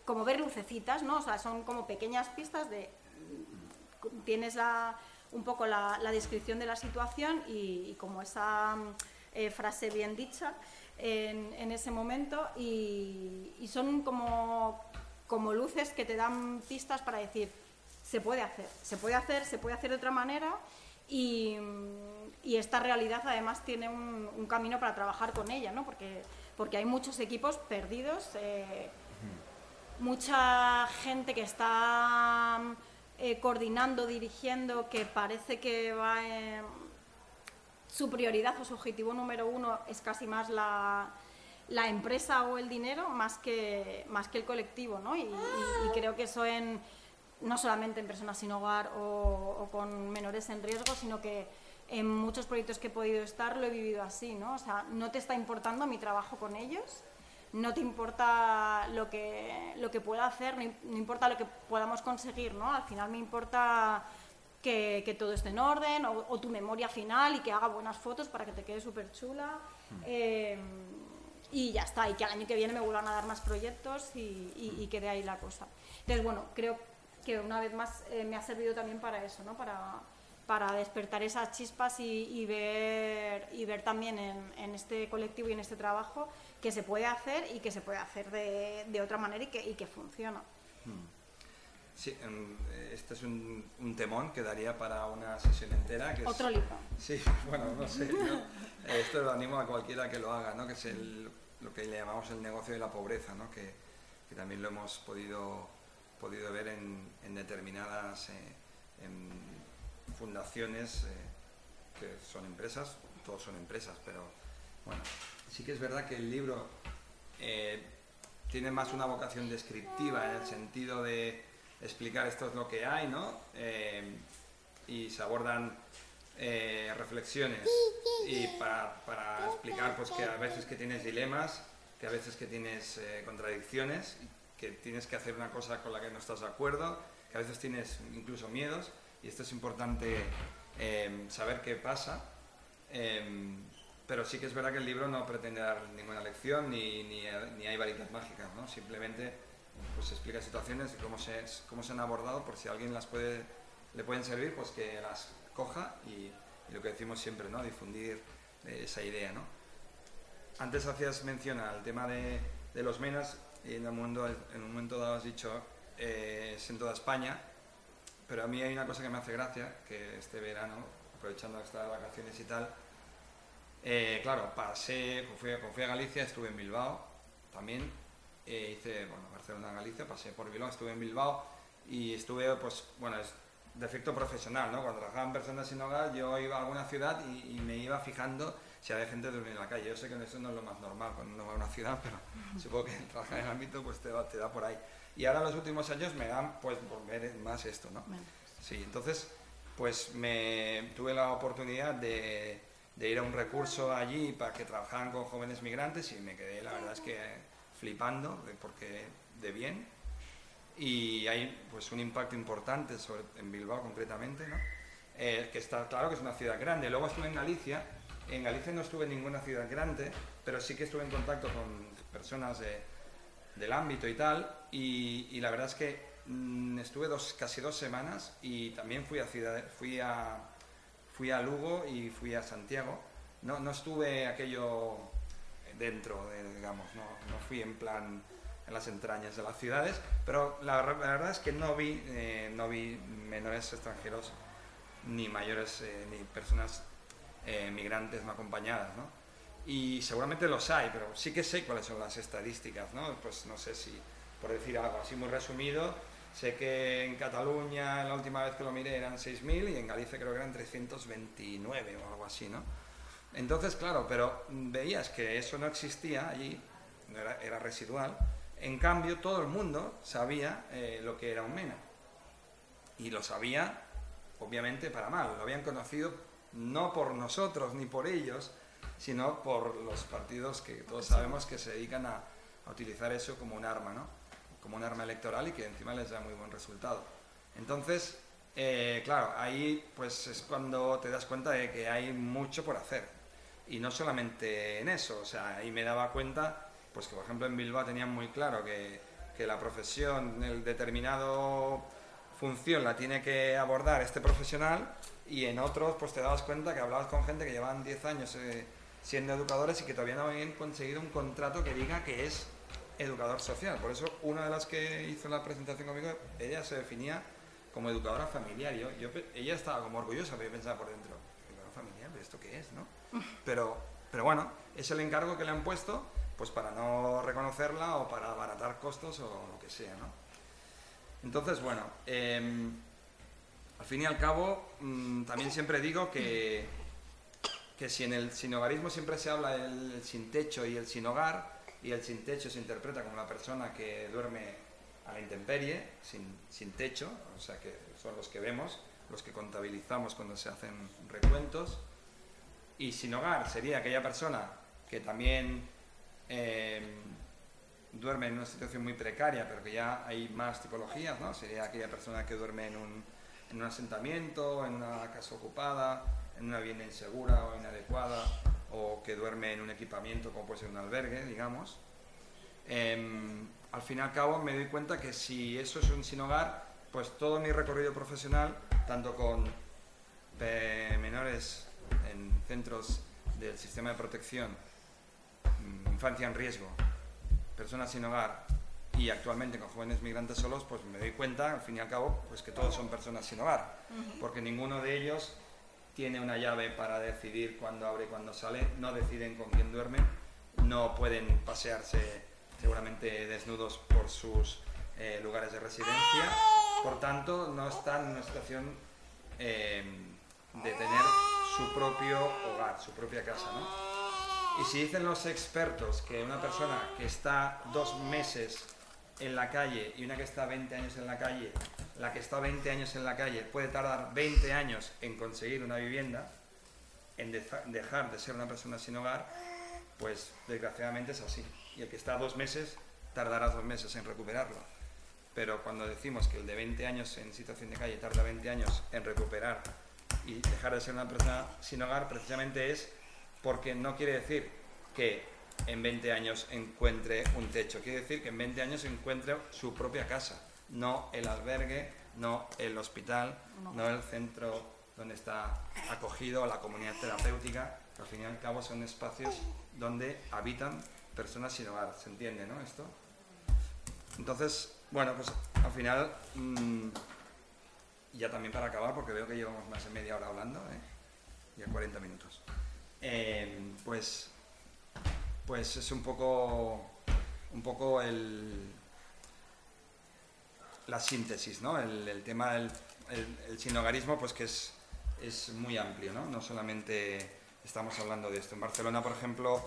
como ver lucecitas, ¿no? O sea, son como pequeñas pistas de... Tienes la, un poco la, descripción de la situación y, como esa eh, frase bien dicha en, ese momento y, son como, como luces que te dan pistas para decir, se puede hacer, se puede hacer, se puede hacer de otra manera y, esta realidad además tiene un, camino para trabajar con ella, ¿no? porque, porque hay muchos equipos perdidos, eh, mucha gente que está eh, coordinando, dirigiendo, que parece que va en... su prioridad o su objetivo número uno es casi más la, la empresa o el dinero más que, más que el colectivo, ¿no? Y, creo que eso en, no solamente en personas sin hogar o, con menores en riesgo, sino que en muchos proyectos que he podido estar lo he vivido así, ¿no? O sea, no te está importando mi trabajo con ellos, no te importa lo que, lo que pueda hacer, no, importa lo que podamos conseguir, ¿no? Al final me importa que, todo esté en orden o, tu memoria final y que haga buenas fotos para que te quede súper chula. Hmm. Eh, y ya está, y que al año que viene me vuelvan a dar más proyectos y, y, quede ahí la cosa. Entonces, bueno, creo que una vez más eh, me ha servido también para eso, ¿no? Para, para despertar esas chispas y, ver, y ver también en, en, este colectivo y en este trabajo que se puede hacer y que se puede hacer de, de otra manera y que, y que funciona. Hmm. Sí, este es un, un, temón que daría para una sesión entera. Que Otro libro. Sí, bueno, no sé. Esto lo animo a cualquiera que lo haga, ¿no? que es el, lo que le llamamos el negocio de la pobreza, ¿no? que, que también lo hemos podido, podido ver en, en determinadas eh, fundaciones eh, que son empresas, todos son empresas, pero bueno, sí que es verdad que el libro eh, tiene más una vocación descriptiva en el sentido de explicar esto es lo que hay, ¿no? Eh, y se abordan eh, reflexiones y para, explicar pues que a veces que tienes dilemas, que a veces que tienes contradicciones, que tienes que hacer una cosa con la que no estás de acuerdo, que a veces tienes incluso miedos y esto es importante saber qué pasa pero sí que es verdad que el libro no pretende dar ninguna lección ni, ni, hay varitas mágicas, ¿no? Simplemente pues explica situaciones y cómo se, cómo se han abordado por si a alguien las puede, le pueden servir, pues que las coja y, lo que decimos siempre, ¿no? Difundir esa idea, ¿no? Antes hacías mención al tema de, de los menas y en, el mundo, en un momento dado has dicho eh, es en toda España, pero a mí hay una cosa que me hace gracia, que este verano, aprovechando estas vacaciones y tal, eh, claro, pasé, fui, a Galicia, estuve en Bilbao también, eh, hice, bueno, Barcelona, Galicia, pasé por Bilbao, estuve en Bilbao y estuve, pues, bueno, es de efecto profesional, ¿no? Cuando trabajaban personas sin hogar, yo iba a alguna ciudad y, me iba fijando si había gente durmiendo en la calle. Yo sé que eso no es lo más normal cuando uno va a una ciudad, pero supongo que trabajar en el ámbito pues te, te da por ahí. Y ahora los últimos años me dan, pues, por ver más esto, ¿no? Sí, entonces, pues me tuve la oportunidad de de ir a un recurso allí para que trabajaran con jóvenes migrantes y me quedé, la verdad es que flipando, porque de bien. Y hay pues un impacto importante en Bilbao concretamente, ¿no? Eh, que está claro que es una ciudad grande. Luego estuve en Galicia, en Galicia no estuve en ninguna ciudad grande, pero sí que estuve en contacto con personas de, del ámbito y tal, y, y la verdad es que mm, estuve dos, casi dos semanas y también fui a, ciudad, fui a, fui a Lugo y fui a Santiago. No, no estuve aquello dentro, de, digamos, no, no, fui en plan en las entrañas de las ciudades, pero la, verdad es que no vi, eh, no vi menores extranjeros ni mayores eh, ni personas eh, migrantes no acompañadas, ¿no? Y seguramente los hay, pero sí que sé cuáles son las estadísticas, ¿no? Pues no sé si, por decir algo así muy resumido, Sé que en Cataluña la última vez que lo miré eran 6.000 y en Galicia creo que eran 329 o algo así, ¿no? Entonces, claro, pero veías que eso no existía allí, era, residual. En cambio, todo el mundo sabía eh, lo que era un MENA. Y lo sabía, obviamente, para mal. Lo habían conocido no por nosotros ni por ellos, sino por los partidos que todos sabemos que se dedican a, a utilizar eso como un arma, ¿no? Como un arma electoral y que encima les da muy buen resultado. Entonces, eh, claro, ahí pues es cuando te das cuenta de que hay mucho por hacer. Y no solamente en eso, o sea, ahí me daba cuenta, pues que por ejemplo en Bilbao tenían muy claro que, que la profesión, el determinado función la tiene que abordar este profesional y en otros pues te dabas cuenta que hablabas con gente que llevaban 10 años eh, siendo educadores y que todavía no habían conseguido un contrato que diga que es educador social. Por eso una de las que hizo la presentación conmigo, ella se definía como educadora familiar. Yo, yo, ella estaba como orgullosa, pero yo pensaba por dentro, educadora familiar, ¿pero esto qué es? ¿no? Pero, pero bueno, es el encargo que le han puesto pues para no reconocerla o para abaratar costos o lo que sea. ¿no? Entonces, bueno, eh, al fin y al cabo, mmm, también siempre digo que, que si en el sinogarismo siempre se habla del sin techo y el sin hogar, y el sin techo se interpreta como la persona que duerme a la intemperie, sin, sin techo, o sea que son los que vemos, los que contabilizamos cuando se hacen recuentos, y sin hogar sería aquella persona que también eh, duerme en una situación muy precaria, pero que ya hay más tipologías, ¿no? Sería aquella persona que duerme en un, en un asentamiento, en una casa ocupada, en una vivienda insegura o inadecuada, o que duerme en un equipamiento como puede ser un albergue, digamos. Eh, al fin y al cabo me doy cuenta que si eso es un sin hogar, pues todo mi recorrido profesional, tanto con eh, menores en centros del sistema de protección, infancia en riesgo, personas sin hogar y actualmente con jóvenes migrantes solos, pues me doy cuenta, al fin y al cabo, pues que todos son personas sin hogar, porque ninguno de ellos tiene una llave para decidir cuándo abre y cuándo sale, no deciden con quién duermen, no pueden pasearse seguramente desnudos por sus eh, lugares de residencia, por tanto no están en una situación eh, de tener su propio hogar, su propia casa. ¿no? Y si dicen los expertos que una persona que está dos meses en la calle y una que está 20 años en la calle, la que está 20 años en la calle puede tardar 20 años en conseguir una vivienda, en dejar de ser una persona sin hogar, pues desgraciadamente es así. Y el que está dos meses tardará dos meses en recuperarlo. Pero cuando decimos que el de 20 años en situación de calle tarda 20 años en recuperar y dejar de ser una persona sin hogar, precisamente es porque no quiere decir que en 20 años encuentre un techo, quiere decir que en 20 años encuentre su propia casa, no el albergue, no el hospital, no, no el centro donde está acogido la comunidad terapéutica, que al fin y al cabo son espacios donde habitan personas sin hogar, ¿se entiende, no? Esto. Entonces, bueno, pues al final, mmm, ya también para acabar, porque veo que llevamos más de media hora hablando, ¿eh? ya 40 minutos. Eh, pues, pues es un poco, un poco el, la síntesis, ¿no? El, tema del el, el, pues que es, es muy amplio, ¿no? No solamente estamos hablando de esto. En Barcelona, por ejemplo,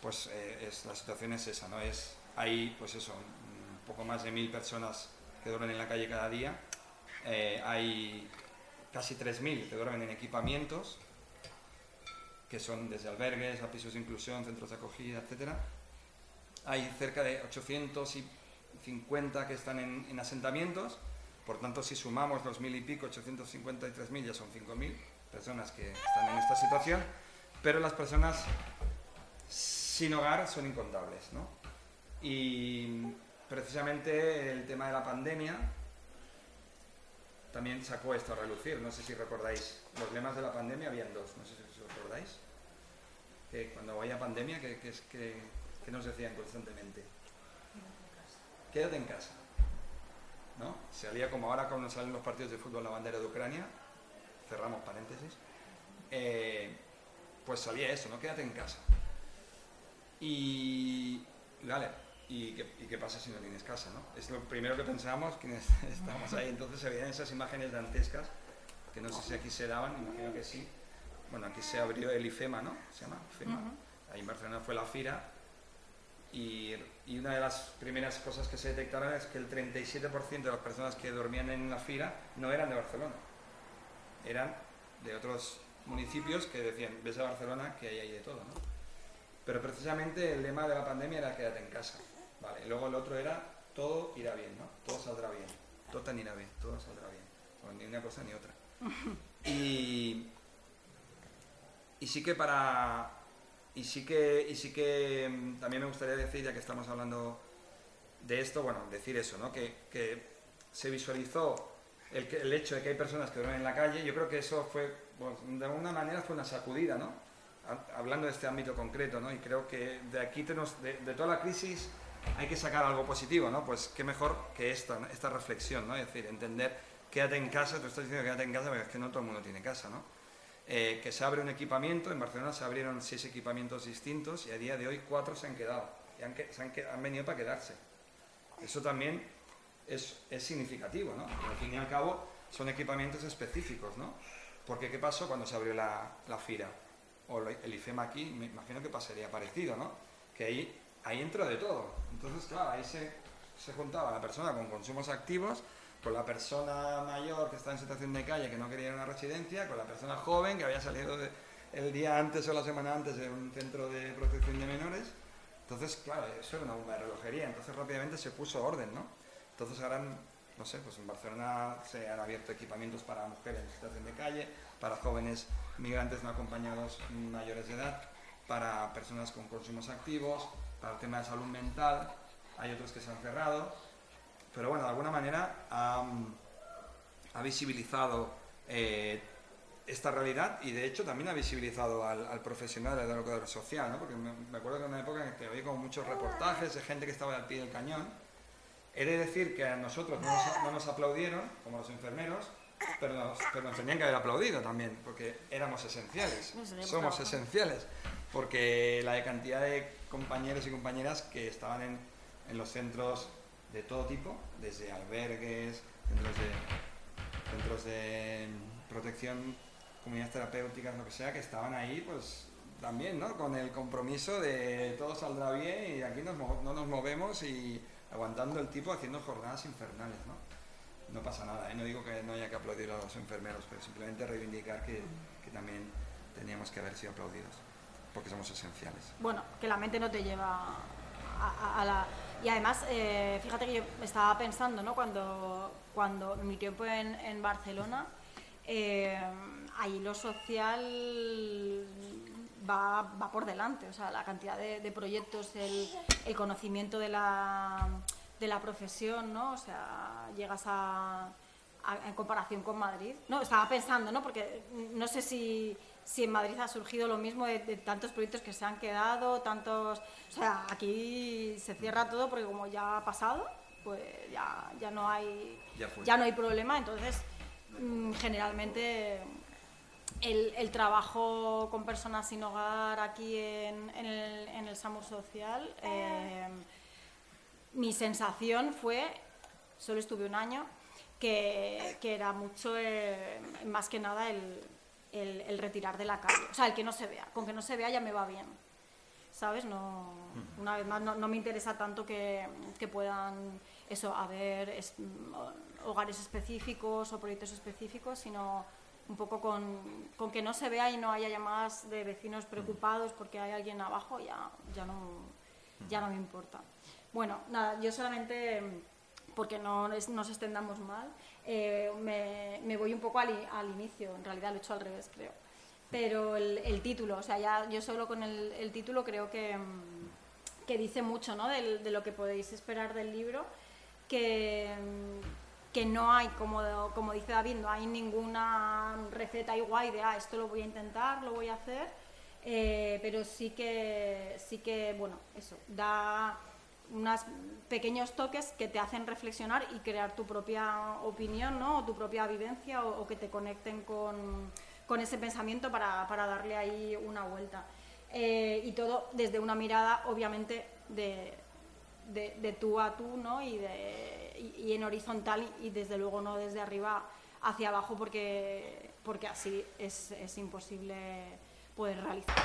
pues eh, es, la situación es esa, ¿no? Es, hay, pues eso, un poco más de mil personas que duermen en la calle cada día. Eh, hay casi 3.000 que duermen en equipamientos, que son desde albergues a pisos de inclusión, centros de acogida, etc. Hay cerca de 850 que están en, en asentamientos, por tanto, si sumamos los mil y pico, 853.000, ya son 5.000 personas que están en esta situación, pero las personas sin hogar son incontables. ¿no? Y precisamente el tema de la pandemia también sacó esto a relucir. No sé si recordáis, los lemas de la pandemia habían dos, no sé si Que cuando vaya pandemia, que, que, que, que nos decían constantemente? Quédate en casa. ¿no? Salía como ahora cuando salen los partidos de fútbol la bandera de Ucrania, cerramos paréntesis, eh, pues salía eso, ¿no? Quédate en casa. Y, vale, ¿y qué, ¿y qué, pasa si no tienes casa, no? Es lo primero que pensábamos quienes estábamos ahí, entonces se veían esas imágenes dantescas, que no sé si aquí se daban, imagino que sí. Bueno, aquí se abrió el IFEMA, ¿no? Se llama IFEMA. Uh -huh. Ahí en Barcelona fue la FIRA, y, y, una de las primeras cosas que se detectaron es que el 37% de las personas que dormían en la fila no eran de Barcelona, eran de otros municipios que decían, ves a Barcelona que hay ahí de todo, ¿no? pero precisamente el lema de la pandemia era quédate en casa. ¿vale? Y luego el otro era todo irá bien, ¿no? Todo saldrá bien. Todo irá bien, todo saldrá bien. ni una cosa ni otra. Y, y sí que para... Y sí que, y sí que mm, también me gustaría decir, ya que estamos hablando de esto, bueno, decir eso, ¿no? Que, que se visualizó el, el, hecho de que hay personas que duermen en la calle, yo creo que eso fue, de alguna manera fue una sacudida, ¿no? Hablando de este ámbito concreto, ¿no? Y creo que de aquí tenemos, de, de toda la crisis hay que sacar algo positivo, ¿no? Pues qué mejor que esta, esta reflexión, ¿no? Es decir, entender, quédate en casa, tú estás diciendo quédate en casa, pero es que no todo el mundo tiene casa, ¿no? Eh, que se abre un equipamiento, en Barcelona se abrieron seis equipamientos distintos y a día de hoy cuatro se han quedado, y han, se han, han venido para quedarse. Eso también es, es significativo, ¿no? al fin y al cabo son equipamientos específicos, ¿no? Porque ¿qué pasó cuando se abrió la, la FIRA? O el IFEMA aquí, me imagino que pasaría parecido, ¿no? Que ahí ahí entra de todo. Entonces, claro, ahí se, se juntaba la persona con consumos activos, con la persona mayor que está en situación de calle que no quería ir a una residencia, con la persona joven que había salido el día antes o la semana antes de un centro de protección de menores. Entonces, claro, eso era una bomba de relojería. Entonces rápidamente se puso orden, ¿no? Entonces ahora, no sé, pues en Barcelona se han abierto equipamientos para mujeres en situación de calle, para jóvenes migrantes no acompañados mayores de edad, para personas con consumos activos, para el tema de salud mental, hay otros que se han cerrado, pero bueno, de alguna manera ha, visibilizado eh, esta realidad y de hecho también ha visibilizado al, profesional del educador social, ¿no? porque me, acuerdo que en una época en que oí como muchos reportajes de gente que estaba al pie del cañón. He de decir que a nosotros no nos, aplaudieron, como los enfermeros, pero nos, pero nos, tenían que haber aplaudido también, porque éramos esenciales, somos esenciales, porque la cantidad de compañeros y compañeras que estaban en, en los centros de todo tipo, desde albergues, centros de, centros de protección, comunidades terapéuticas, lo que sea, que estaban ahí, pues también, ¿no? Con el compromiso de todo saldrá bien y aquí nos, no nos movemos y aguantando el tipo haciendo jornadas infernales, ¿no? No pasa nada, ¿eh? no digo que no haya que aplaudir a los enfermeros, pero simplemente reivindicar que, que también teníamos que haber sido aplaudidos porque somos esenciales. Bueno, que la mente no te lleva a, la... Y además, eh, fíjate que yo estaba pensando, ¿no? Cuando, cuando mi tiempo en, Barcelona, eh, ahí lo social va, va, por delante, o sea, la cantidad de, proyectos, el, el, conocimiento de la, de la profesión, ¿no? O sea, llegas a, en comparación con Madrid. No, estaba pensando, ¿no? Porque no sé si si en Madrid ha surgido lo mismo de, tantos proyectos que se han quedado, tantos... O sea, aquí se cierra todo porque como ya ha pasado, pues ya, ya, no, hay, ya, no hay problema. Entonces, mm, generalmente el, trabajo con personas sin hogar aquí en, el, en el SAMUR Social, eh, mi sensación fue, solo estuve un año, que, que era mucho, eh, más que nada, el el, retirar de la calle. O sea, el que no se vea. Con que no se vea ya me va bien. ¿Sabes? No, una vez más, no, me interesa tanto que, que, puedan eso, haber mm, hogares específicos o proyectos específicos, sino un poco con, con, que no se vea y no haya llamadas de vecinos preocupados porque hay alguien abajo, ya, ya, no, ya no me importa. Bueno, nada, yo solamente, porque no nos extendamos mal, eh, me, voy un poco al, al, inicio, en realidad lo he hecho al revés, creo. Pero el, título, o sea, ya yo solo con el, título creo que, mm, que dice mucho ¿no? de, de, lo que podéis esperar del libro, que, mm, que no hay, como, como dice David, no hay ninguna receta igual de, ah, esto lo voy a intentar, lo voy a hacer, eh, pero sí que, sí que, bueno, eso, da unos pequeños toques que te hacen reflexionar y crear tu propia opinión, ¿no? o tu propia vivencia, o, que te conecten con, con ese pensamiento para, para, darle ahí una vuelta. Eh, y todo desde una mirada, obviamente, de, de, tú a tú, ¿no? Y, de, y, en horizontal y desde luego no desde arriba hacia abajo, porque, porque así es, es imposible poder realizar.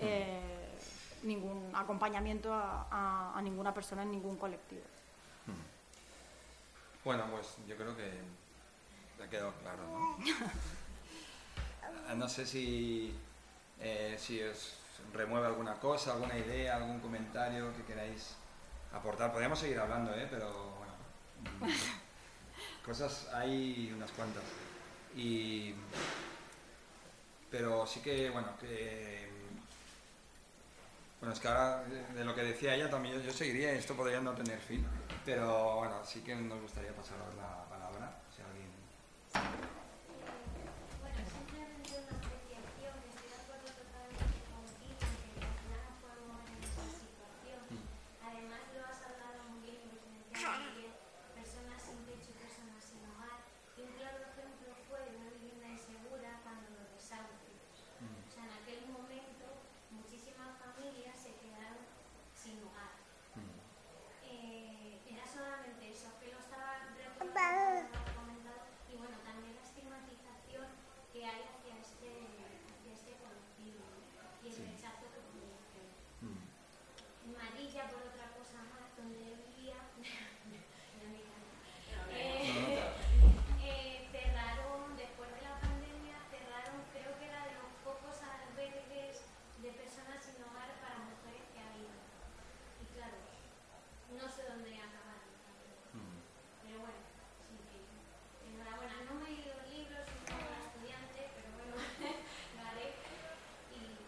Eh, ningún acompañamiento a, a, ninguna persona en ningún colectivo. Hmm. Bueno, pues yo creo que ha quedado claro, ¿no? no sé si, eh, si, os, remueve alguna cosa, alguna idea, algún comentario que queráis aportar. Podríamos seguir hablando, ¿eh? pero bueno, cosas hay unas cuantas. Y, pero sí que, bueno, que... Bueno, es que ahora de lo que decía ella también yo, yo seguiría, esto podría no tener fin, pero bueno, sí que nos gustaría pasaros la palabra, si alguien... Bueno, simplemente una apreciación, estoy de acuerdo totalmente contigo en que al final nos podemos ver en esa situación. Además lo has hablado muy bien y lo mencionado muy bien, personas sin techo y personas sin hogar. Y un claro ejemplo fue de una vivienda insegura cuando los desahucios. O sea, en aquel momento muchísimas familias se quedaron sin hogar. Eh, era solamente eso, que lo estaba recordando, lo había comentado, y bueno, también la estigmatización que hay hacia este, hacia este colectivo ¿no? y el rechazo que produce. En Marilla, por otra cosa más, donde yo vivía, ya me callo. Eh, eh, cerraron, después de la pandemia, cerraron, creo que era de los pocos albergues de personas sin hogar para mujeres que había. Y claro, no sé dónde acabaron. Pero bueno, sí que enhorabuena. No me he leído el libro, soy una buena estudiante, pero bueno, lo haré. Y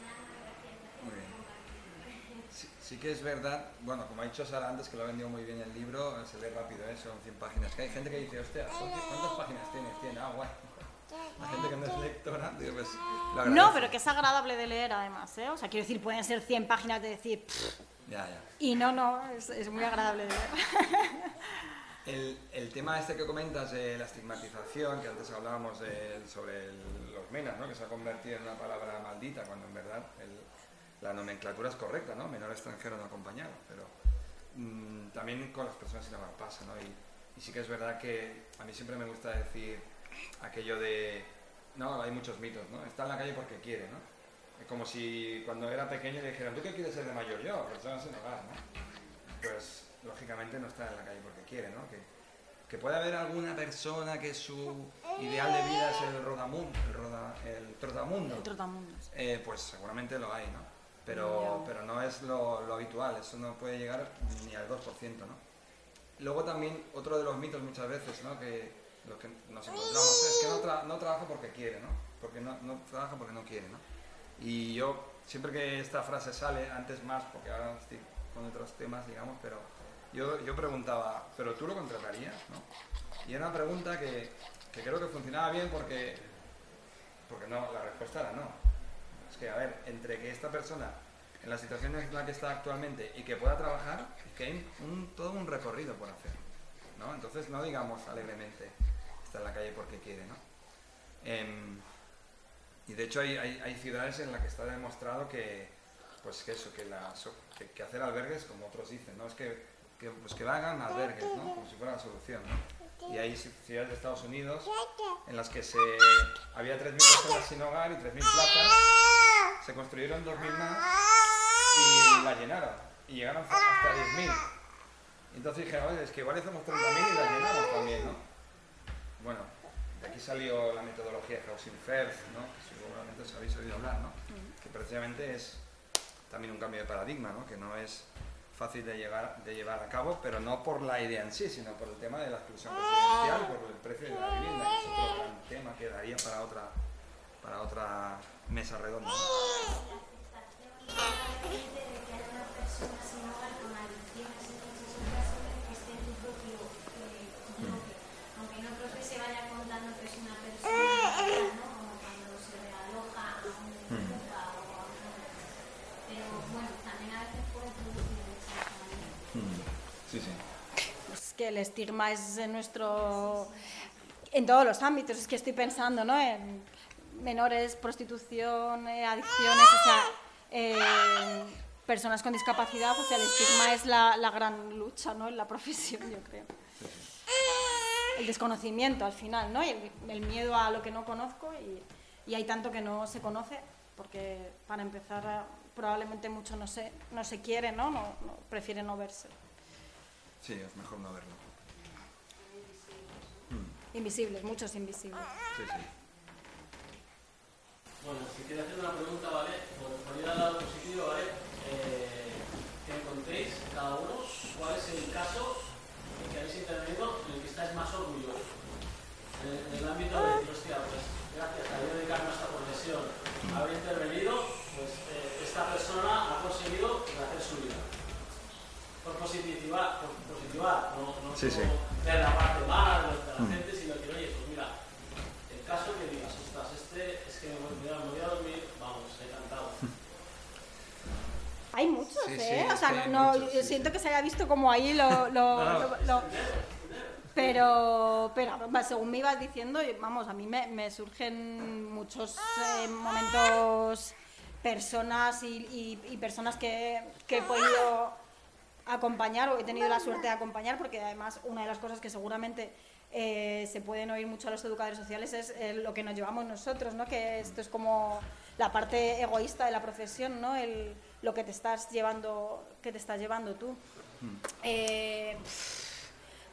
nada, gracias, gracias Muy por bien. compartir. Sí, que es verdad, bueno, como ha dicho Sara antes, que lo ha vendido muy bien el libro, se lee rápido, ¿eh? son 100 páginas. Que hay gente que dice, hostia, ¿cuántas páginas tienes? 100, ah, guay. La gente que no es lectora, digo, pues, lo. No, pero que es agradable de leer además, ¿eh? O sea, quiero decir, pueden ser 100 páginas de decir... "Pff", Ya, ya. y no, no, es, es muy agradable de leer. El, el tema este que comentas de la estigmatización, que antes hablábamos de- sobre el- los menas, ¿no? que se ha convertido en una palabra maldita, cuando en verdad el- la nomenclatura es correcta, ¿no? menor extranjero no acompañado, pero mm, también con las personas sin hogar pasa, ¿no? Y, y sí que es verdad que a mí siempre me gusta decir aquello de, no, hay muchos mitos, ¿no? Está en la calle porque quiere, ¿no? Es como si cuando era pequeño le dijeran, ¿tú qué quieres ser de mayor? Yo, persona sin hogar, ¿no? Pues lógicamente no está en la calle porque quiere, ¿no? Que, que puede haber alguna persona que su ideal de vida es el rodamundo, el, roda, el trotamundo. El trotamundos. Eh, pues seguramente lo hay, ¿no? Pero, pero no es lo, lo habitual, eso no puede llegar ni al 2%, ¿no? Luego también otro de los mitos muchas veces, ¿no? Que lo que nos encontramos es que no, tra- no trabaja porque quiere, ¿no? Porque no, no trabaja porque no quiere, ¿no? Y yo, siempre que esta frase sale, antes más, porque ahora estoy con otros temas, digamos, pero yo, yo preguntaba, ¿pero tú lo contratarías? ¿no? Y era una pregunta que, que creo que funcionaba bien porque, porque no, la respuesta era no. Es que, a ver, entre que esta persona, en la situación en la que está actualmente y que pueda trabajar, es que hay un- todo un recorrido por hacer. ¿no? Entonces, no digamos alegremente, está en la calle porque quiere. ¿no? Em, y de hecho, hay, hay, hay ciudades en las que está demostrado que, pues que eso, que, la, so- que, que hacer albergues, como otros dicen, ¿no? es que, que, pues que hagan albergues, ¿no? como si fuera la solución. ¿no? Y hay ci- ciudades de Estados Unidos en las que se, había 3.000 personas sin hogar y 3.000 plazas, se construyeron 2.000 más y la llenaron. Y llegaron hasta 10.000. Y entonces dije, oye, es que igual hacemos 30.000 y la llenamos también, ¿no? Bueno, de aquí salió la metodología Housing First, ¿no? Que seguramente os habéis oído hablar, ¿no? Que precisamente es también un cambio de paradigma, ¿no? Que no es fácil de, llegar, de llevar a cabo, pero no por la idea en sí, sino por el tema de la exclusión residencial, por el precio de la vivienda, que es otro gran tema que daría para otra, para otra mesa redonda. Que el estigma es en nuestro... En todos los ámbitos, es que estoy pensando, ¿no? En menores, prostitución, eh, adicciones, o sea, personas con discapacidad, o sea, el estigma es la, gran lucha, ¿no? En la profesión, yo creo. El desconocimiento al final, ¿no? El, miedo a lo que no conozco y, hay tanto que no se conoce, porque para empezar probablemente mucho no se, no se quiere, ¿no? No, no no verse. Sí, es mejor no verlo. Invisibles, muchos invisibles. Sí, sí. Bueno, si quiere hacer una pregunta, ¿vale? Por, por ir al lado positivo, ¿vale? Eh, que encontréis cada uno cuál es el caso en que habéis intervenido en el que estáis más orgullosos. En el, en el ámbito de decir, hostia, pues gracias a dedicarme a esta profesión, haber intervenido, pues eh, esta persona ha conseguido hacer su vida. Por positivar, por positivar, no, no Sí, ver la parte mala de la gente, sino que, oye, pues mira, el caso que digas, ostras, este es que me voy, mira, me voy a dormir, vamos, encantado. Hay muchos, Sí, ¿eh? sí, o sea, no, muchos, yo sí. siento que se haya visto como ahí lo... lo- No, no. lo- lo- pero, pero según me ibas diciendo, vamos, a mí me, me surgen muchos eh, momentos, personas y, y- y personas que, que he podido acompañar o he tenido la suerte de acompañar, porque además una de las cosas que seguramente eh, se pueden oír mucho a los educadores sociales es eh, lo que nos llevamos nosotros, ¿no? que esto es como la parte egoísta de la profesión, ¿no? El, lo que te estás llevando, que te estás llevando tú. Eh,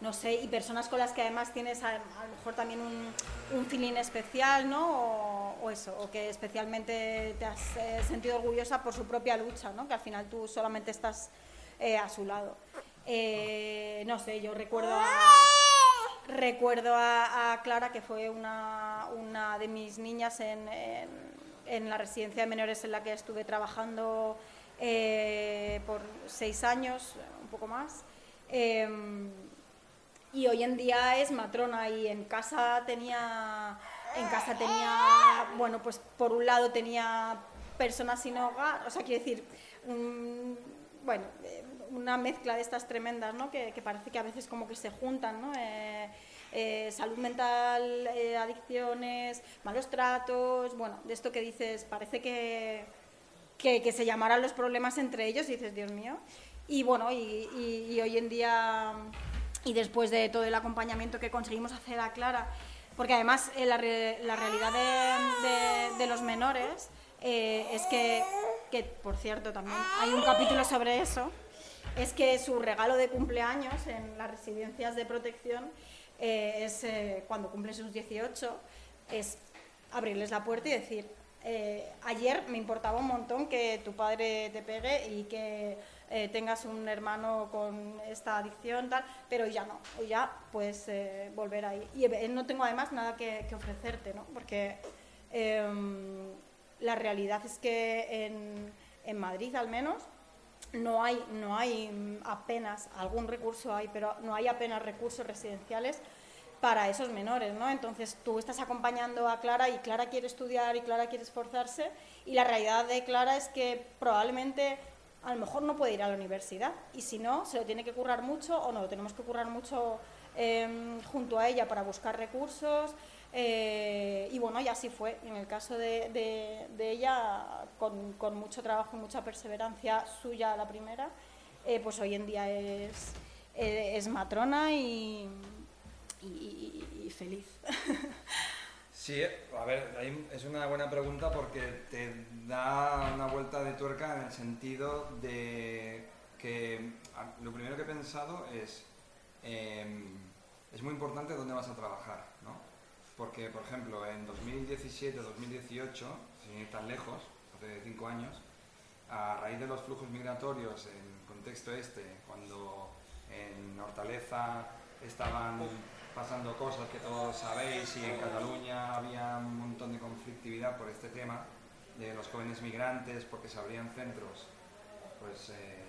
no sé, y personas con las que además tienes a, a lo mejor también un, un feeling especial, ¿no? O, o eso, o que especialmente te has sentido orgullosa por su propia lucha, ¿no? Que al final tú solamente estás eh, a su lado. Eh, no sé, yo recuerdo a, recuerdo a, a Clara, que fue una, una de mis niñas en, en- en la residencia de menores en la que estuve trabajando eh, por seis años, un poco más. Em, y hoy en día es matrona y en casa tenía en casa tenía bueno pues por un lado tenía personas sin hogar o sea quiero decir bueno eh, una mezcla de estas tremendas no que, parece que a veces como que se juntan no Eh, eh, salud mental adicciones malos tratos bueno de esto que dices parece que que, se llamaran los problemas entre ellos y dices, Dios mío. Y bueno, y, y- hoy en día, y después de todo el acompañamiento que conseguimos hacer a Clara, porque además la, re- la realidad de, los menores es que, que, por cierto, también hay un capítulo sobre eso, es que su regalo de cumpleaños en las residencias de protección eh, es eh, cuando cumplen sus 18, es abrirles la puerta y decir, eh, ayer me importaba un montón que tu padre te pegue y que tengas un hermano con esta adicción, tal, pero ya no, hoy ya puedes eh, volver ahí. Y no tengo además nada que, que ofrecerte, ¿no? Porque em, la realidad es que en, en Madrid al menos no hay, no hay apenas, algún recurso hay, pero no hay apenas recursos residenciales para esos menores, ¿no? Entonces tú estás acompañando a Clara y Clara quiere estudiar y Clara quiere esforzarse y la realidad de Clara es que probablemente a lo mejor no puede ir a la universidad y si no, se lo tiene que currar mucho o no, lo tenemos que currar mucho em, junto a ella para buscar recursos eh, y bueno, y así fue. En el caso de, ella, con, mucho trabajo y mucha perseverancia suya la primera, eh, pues hoy en día es, eh, es matrona y, feliz. Sí, a ver, es una buena pregunta porque te da una vuelta de tuerca en el sentido de que lo primero que he pensado es, eh, es muy importante dónde vas a trabajar, ¿no? Porque, por ejemplo, en 2017-2018, sin ir tan lejos, hace cinco años, a raíz de los flujos migratorios en contexto este, cuando en Hortaleza estaban pasando cosas que todos sabéis y en Cataluña había un montón de conflictividad por este tema de los jóvenes migrantes porque se abrían centros pues eh,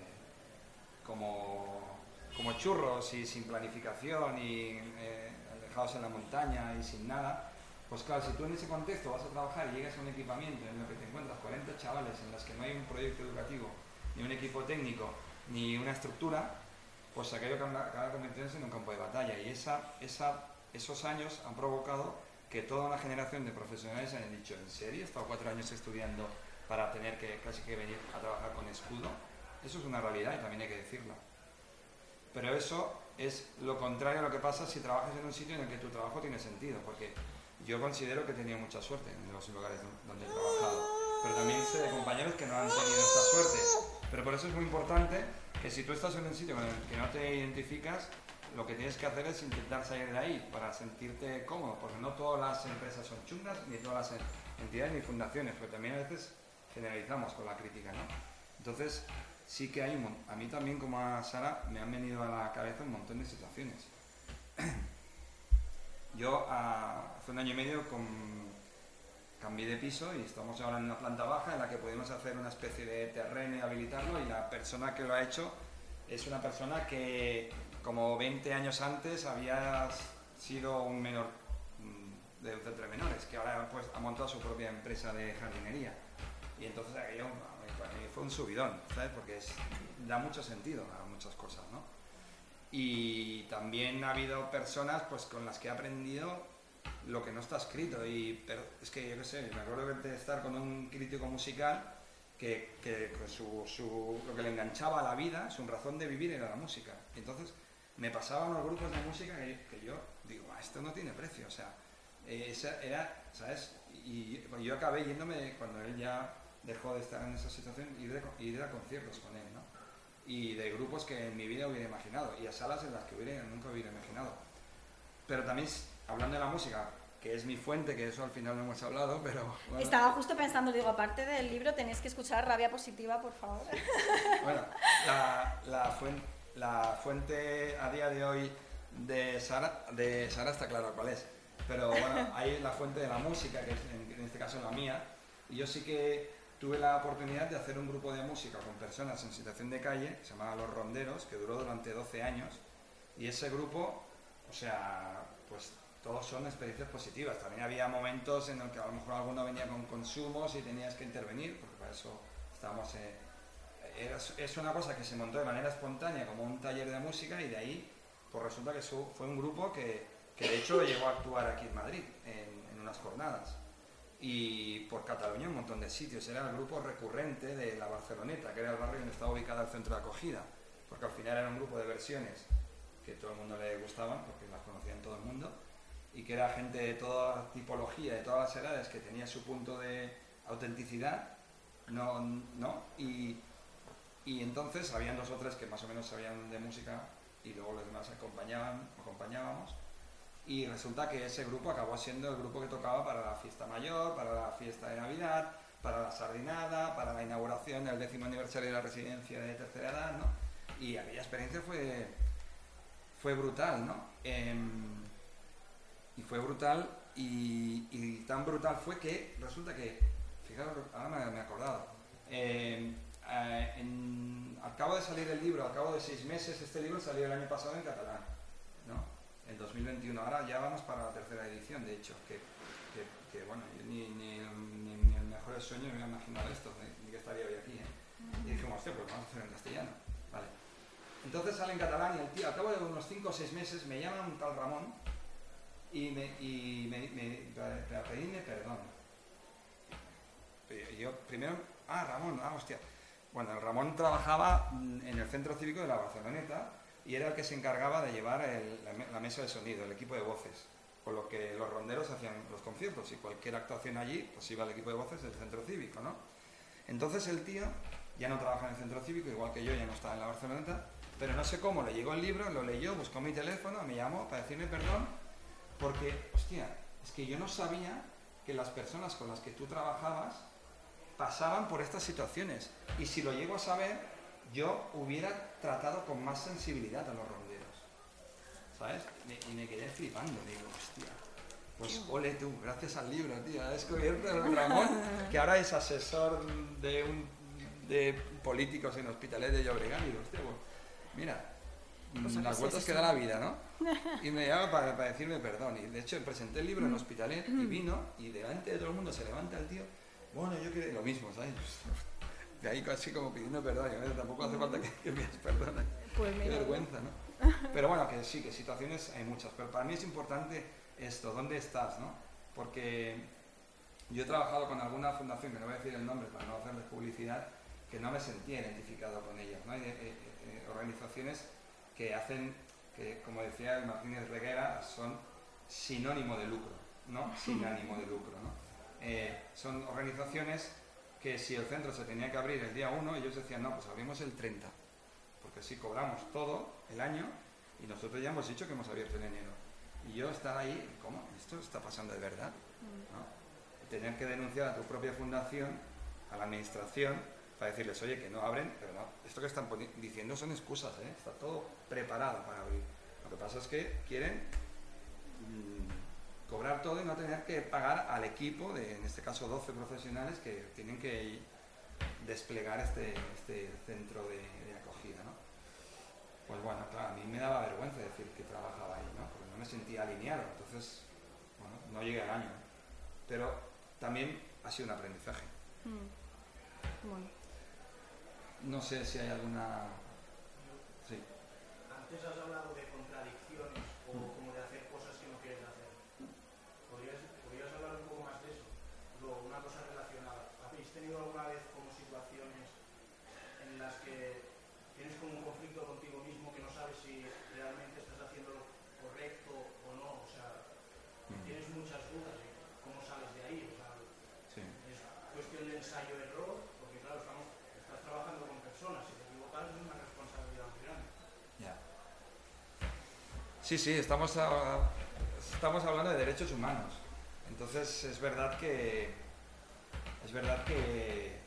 como, como churros y sin planificación y eh, alejados en la montaña y sin nada pues claro, si tú en ese contexto vas a trabajar y llegas a un equipamiento en el que te encuentras 40 chavales en los que no hay un proyecto educativo, ni un equipo técnico, ni una estructura, pues aquello acaba convirtiéndose en un campo de batalla. Y esa, esa, esos años han provocado que toda una generación de profesionales hayan dicho, ¿en serio? He estado cuatro años estudiando para tener que casi que venir a trabajar con escudo. Eso es una realidad y también hay que decirlo. Pero eso es lo contrario a lo que pasa si trabajas en un sitio en el que tu trabajo tiene sentido, porque yo considero que he tenido mucha suerte en los lugares donde he trabajado, pero también sé de compañeros que no han tenido esta suerte. Pero por eso es muy importante que si tú estás en un sitio en el que no te identificas, lo que tienes que hacer es intentar salir de ahí para sentirte cómodo, porque no todas las empresas son chungas, ni todas las entidades ni fundaciones, pero también a veces generalizamos con la crítica, ¿no? Entonces, sí que hay, un, a mí también como a Sara, me han venido a la cabeza un montón de situaciones. Yo hace un año y medio con, cambié de piso y estamos ahora en una planta baja en la que podemos hacer una especie de terreno y habilitarlo y la persona que lo ha hecho es una persona que como 20 años antes había sido un menor mm, de de menores, que ahora pues, ha montado su propia empresa de jardinería. Y entonces aquello fue un subidón, ¿sabes? Porque da mucho sentido a muchas cosas, ¿no? Y también ha habido personas pues, con las que he aprendido lo que no está escrito. Y, pero es que yo qué sé, me acuerdo de estar con un crítico musical que, que su, su, lo que le enganchaba a la vida, su razón de vivir era la música. Y entonces me pasaban los grupos de música que, yo digo, ah, esto no tiene precio, o sea, eh, esa era, ¿sabes? Y, yo acabé yéndome, cuando él ya dejó de estar en esa situación, ir de, ir a conciertos con él, ¿no? Y de grupos que en mi vida hubiera imaginado, y a salas en las que hubiera, nunca hubiera imaginado. Pero también, hablando de la música, que es mi fuente, que eso al final no hemos hablado, pero... Estaba justo pensando, digo, aparte del libro tenéis que escuchar Rabia Positiva, por favor. bueno, la, la fuente la fuente a día de hoy de Sara, de Sara está claro cuál es, pero bueno, hay la fuente de la música, que es en, este caso la mía, y yo sí que tuve la oportunidad de hacer un grupo de música con personas en situación de calle, que se llamaba Los Ronderos, que duró durante 12 años, y ese grupo, o sea, pues todos son experiencias positivas. También había momentos en los que a lo mejor alguno venía con consumos y tenías que intervenir, porque para eso estábamos... Eh, es una cosa que se montó de manera espontánea como un taller de música y de ahí pues resulta que fue un grupo que, que, de hecho llegó a actuar aquí en Madrid en, unas jornadas y por Cataluña un montón de sitios. Era el grupo recurrente de la Barceloneta, que era el barrio donde estaba ubicado el centro de acogida, porque al final era un grupo de versiones que todo el mundo le gustaban, porque las conocían todo el mundo, y que era gente de toda tipología, de todas las edades, que tenía su punto de autenticidad, no, no, y, y entonces habían dos o tres que más o menos sabían de música y luego los demás acompañaban, acompañábamos. Y resulta que ese grupo acabó siendo el grupo que tocaba para la fiesta mayor, para la fiesta de Navidad, para la sardinada, para la inauguración del décimo aniversario de la residencia de tercera edad, ¿no? Y aquella experiencia fue, fue brutal, ¿no? Em, y fue brutal y, tan brutal fue que resulta que, fijaros, ahora me, he acordado, em, eh, al cabo de salir el libro, al cabo de seis meses, este libro salió el año pasado en catalán, ¿no? En 2021. Ahora ya vamos para la tercera edición, de hecho, que, que, bueno, ni, ni, ni, ni, el mejor sueño me había imaginado esto, ni, que estaría hoy aquí, ¿eh? Y dijimos, hostia, pues vamos a hacer en castellano, ¿vale? Entonces sale en catalán y el tío, al cabo de unos cinco o seis meses, me llama un tal Ramón y me, y me, me, para pedirme perdón. Y yo primero, ah, Ramón, ah, hostia bueno, Ramón trabajaba en el centro cívico de la Barceloneta y era el que se encargaba de llevar la, mesa de sonido, el equipo de voces, con lo que los ronderos hacían los conciertos y cualquier actuación allí, pues iba el equipo de voces del centro cívico, ¿no? Entonces el tío ya no trabaja en el centro cívico, igual que yo, ya no estaba en la Barceloneta, pero no sé cómo, le llegó el libro, lo leyó, buscó mi teléfono, me llamó para decirme perdón, porque, hostia, es que yo no sabía que las personas con las que tú trabajabas pasaban por estas situaciones. Y si lo llego a saber, yo hubiera tratado con más sensibilidad a los ronderos. ¿Sabes? y me quedé flipando. Digo, hostia, pues ole tú, gracias al libro, tío. Ha descubierto el Ramón, que ahora es asesor de, un, de políticos en hospitales de Llobregat. Y digo, hostia, pues, mira, pues las vueltas que da la vida, ¿no? Y me llama para, decirme perdón. Y de hecho presenté el libro en Hospitalet y vino y delante de todo el mundo se levanta el tío bueno, yo quiero lo mismo, ¿sabes? De ahí casi como pidiendo perdón, y tampoco hace falta que, me pidas perdón. Pues Qué vergüenza, ¿no? Pero bueno, que sí, que situaciones hay muchas, pero para mí es importante esto, ¿dónde estás, no? Porque yo he trabajado con alguna fundación, que no voy a decir el nombre para no hacerles publicidad, que no me sentía identificado con ellas, ¿no? Hay eh, eh, eh, organizaciones que hacen, que como decía el Martínez Reguera, son sinónimo de lucro, ¿no? Sin ánimo de lucro, ¿no? Eh, son organizaciones que si el centro se tenía que abrir el día 1, ellos decían, no, pues abrimos el 30, porque si cobramos todo el año Y nosotros ya hemos dicho que hemos abierto en enero. Y yo estar ahí, ¿cómo? ¿Esto está pasando de verdad? ¿No? Tener que denunciar a tu propia fundación, a la administración, para decirles, oye, que no abren, pero no, esto que están diciendo son excusas, ¿eh? está todo preparado para abrir. Lo que pasa es que quieren mm, cobrar todo y no tener que pagar al equipo de, en este caso, 12 profesionales que tienen que desplegar este, este centro de, acogida. ¿no? Pues bueno, claro, a mí me daba vergüenza decir que trabajaba ahí, ¿no? porque no me sentía alineado, entonces, bueno, no llegué al año. Pero también ha sido un aprendizaje. Mm. Bueno. No sé si hay alguna... Sí. Antes has hablado de contradicciones o mm. como de hacer cosas que no quieres hacer. ¿Podrías, ¿Podrías hablar un poco más de eso? Luego, una cosa relacionada. ¿Habéis tenido alguna vez como situaciones en las que tienes como un conflicto contigo mismo que no sabes si realmente estás haciendo lo correcto o no? O sea, mm. tienes muchas dudas de cómo sales de ahí. O sea, sí. Es cuestión de ensayo-error, porque claro, estamos, estás trabajando con Sí, sí, estamos, estamos hablando de derechos humanos. Entonces es verdad que es verdad que,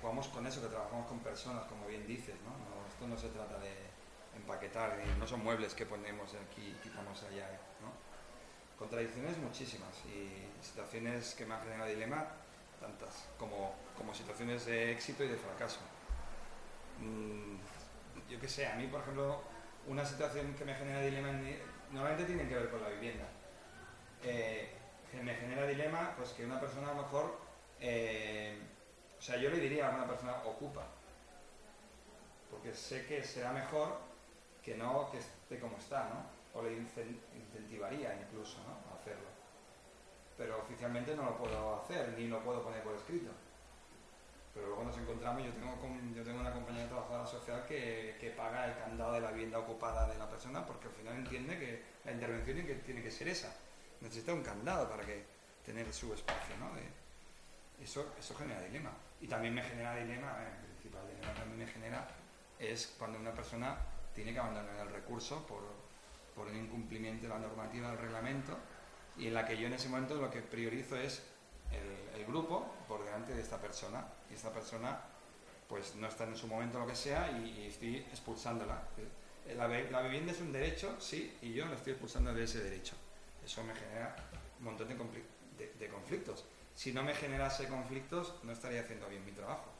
jugamos con eso, que trabajamos con personas, como bien dices, ¿no? esto no se trata de empaquetar, no son muebles que ponemos aquí y quitamos allá, ¿no? Contradicciones muchísimas y situaciones que me han generado dilema, tantas, como, como situaciones de éxito y de fracaso. Mm, yo qué sé, a mí, por ejemplo, una situación que me genera dilema normalmente tiene que ver con la vivienda. Eh, me genera dilema pues que una persona a lo mejor, eh, o sea, yo le diría a una persona ocupa, porque sé que será mejor que no que esté como está, ¿no? O le incentivaría incluso ¿no? a hacerlo. Pero oficialmente no lo puedo hacer, ni lo puedo poner por escrito pero luego nos encontramos, yo tengo, yo tengo una compañía de trabajadora social que, que, paga el candado de la vivienda ocupada de la persona porque al final entiende que la intervención que, tiene que ser esa. Necesita un candado para que tener su espacio, ¿no? eso, eso genera dilema. Y también me genera dilema, eh, el principal dilema también me genera es cuando una persona tiene que abandonar el recurso por, por un incumplimiento de la normativa del reglamento y en la que yo en ese momento lo que priorizo es el, grupo por delante de esta persona y esta persona pues no está en su momento lo que sea y, estoy expulsándola. Eh, la, vivienda es un derecho, sí, y yo la estoy expulsando de ese derecho. Eso me genera un montón de, conflictos. Si no me generase conflictos, no estaría haciendo bien mi trabajo.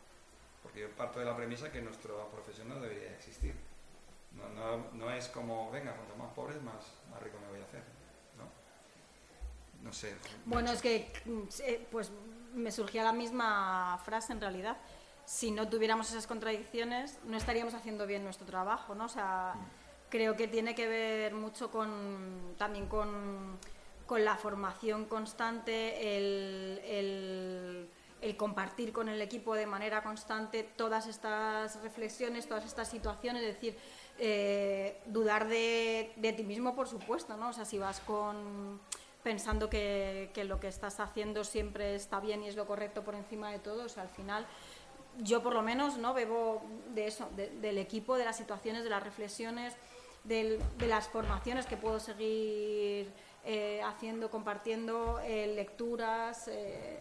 Porque yo parto de la premisa que nuestra profesión no debería existir. No, no, no es como, venga, cuanto más pobres, más, más rico me voy a hacer no sé. Bueno, es que eh, pues me surgía la misma frase en realidad. Si no tuviéramos esas contradicciones, no estaríamos haciendo bien nuestro trabajo, ¿no? O sea, creo que tiene que ver mucho con también con, con la formación constante, el, el, compartir con el equipo de manera constante todas estas reflexiones, todas estas situaciones, es decir, eh, dudar de, de ti mismo, por supuesto, ¿no? O sea, si vas con pensando que, lo que estás haciendo siempre está bien y es lo correcto por encima de todo. al final, yo por lo menos no bebo de eso, del equipo, de las situaciones, de las reflexiones, de las formaciones que puedo seguir eh, haciendo, compartiendo, eh, lecturas. Eh,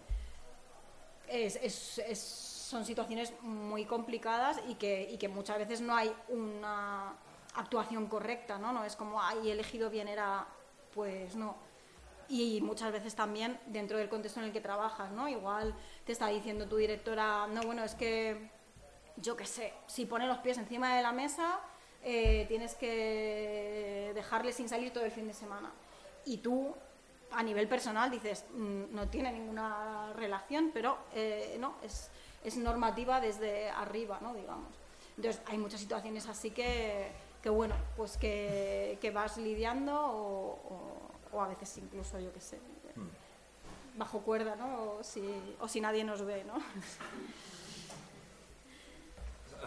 son situaciones muy complicadas y que, y que muchas veces no hay una actuación correcta, ¿no? No es como, ay, he elegido bien, era, pues no y muchas veces también dentro del contexto en el que trabajas, ¿no? Igual te está diciendo tu directora, no, bueno, es que yo qué sé, si pone los pies encima de la mesa, eh, tienes que dejarle sin salir todo el fin de semana. Y tú, a nivel personal, dices, mm, no tiene ninguna relación, pero eh, no, es, es, normativa desde arriba, ¿no? Digamos. Entonces, hay muchas situaciones así que, que bueno, pues que, que vas lidiando o o a veces incluso, yo qué sé, bajo cuerda, ¿no? O si, o si nadie nos ve, ¿no?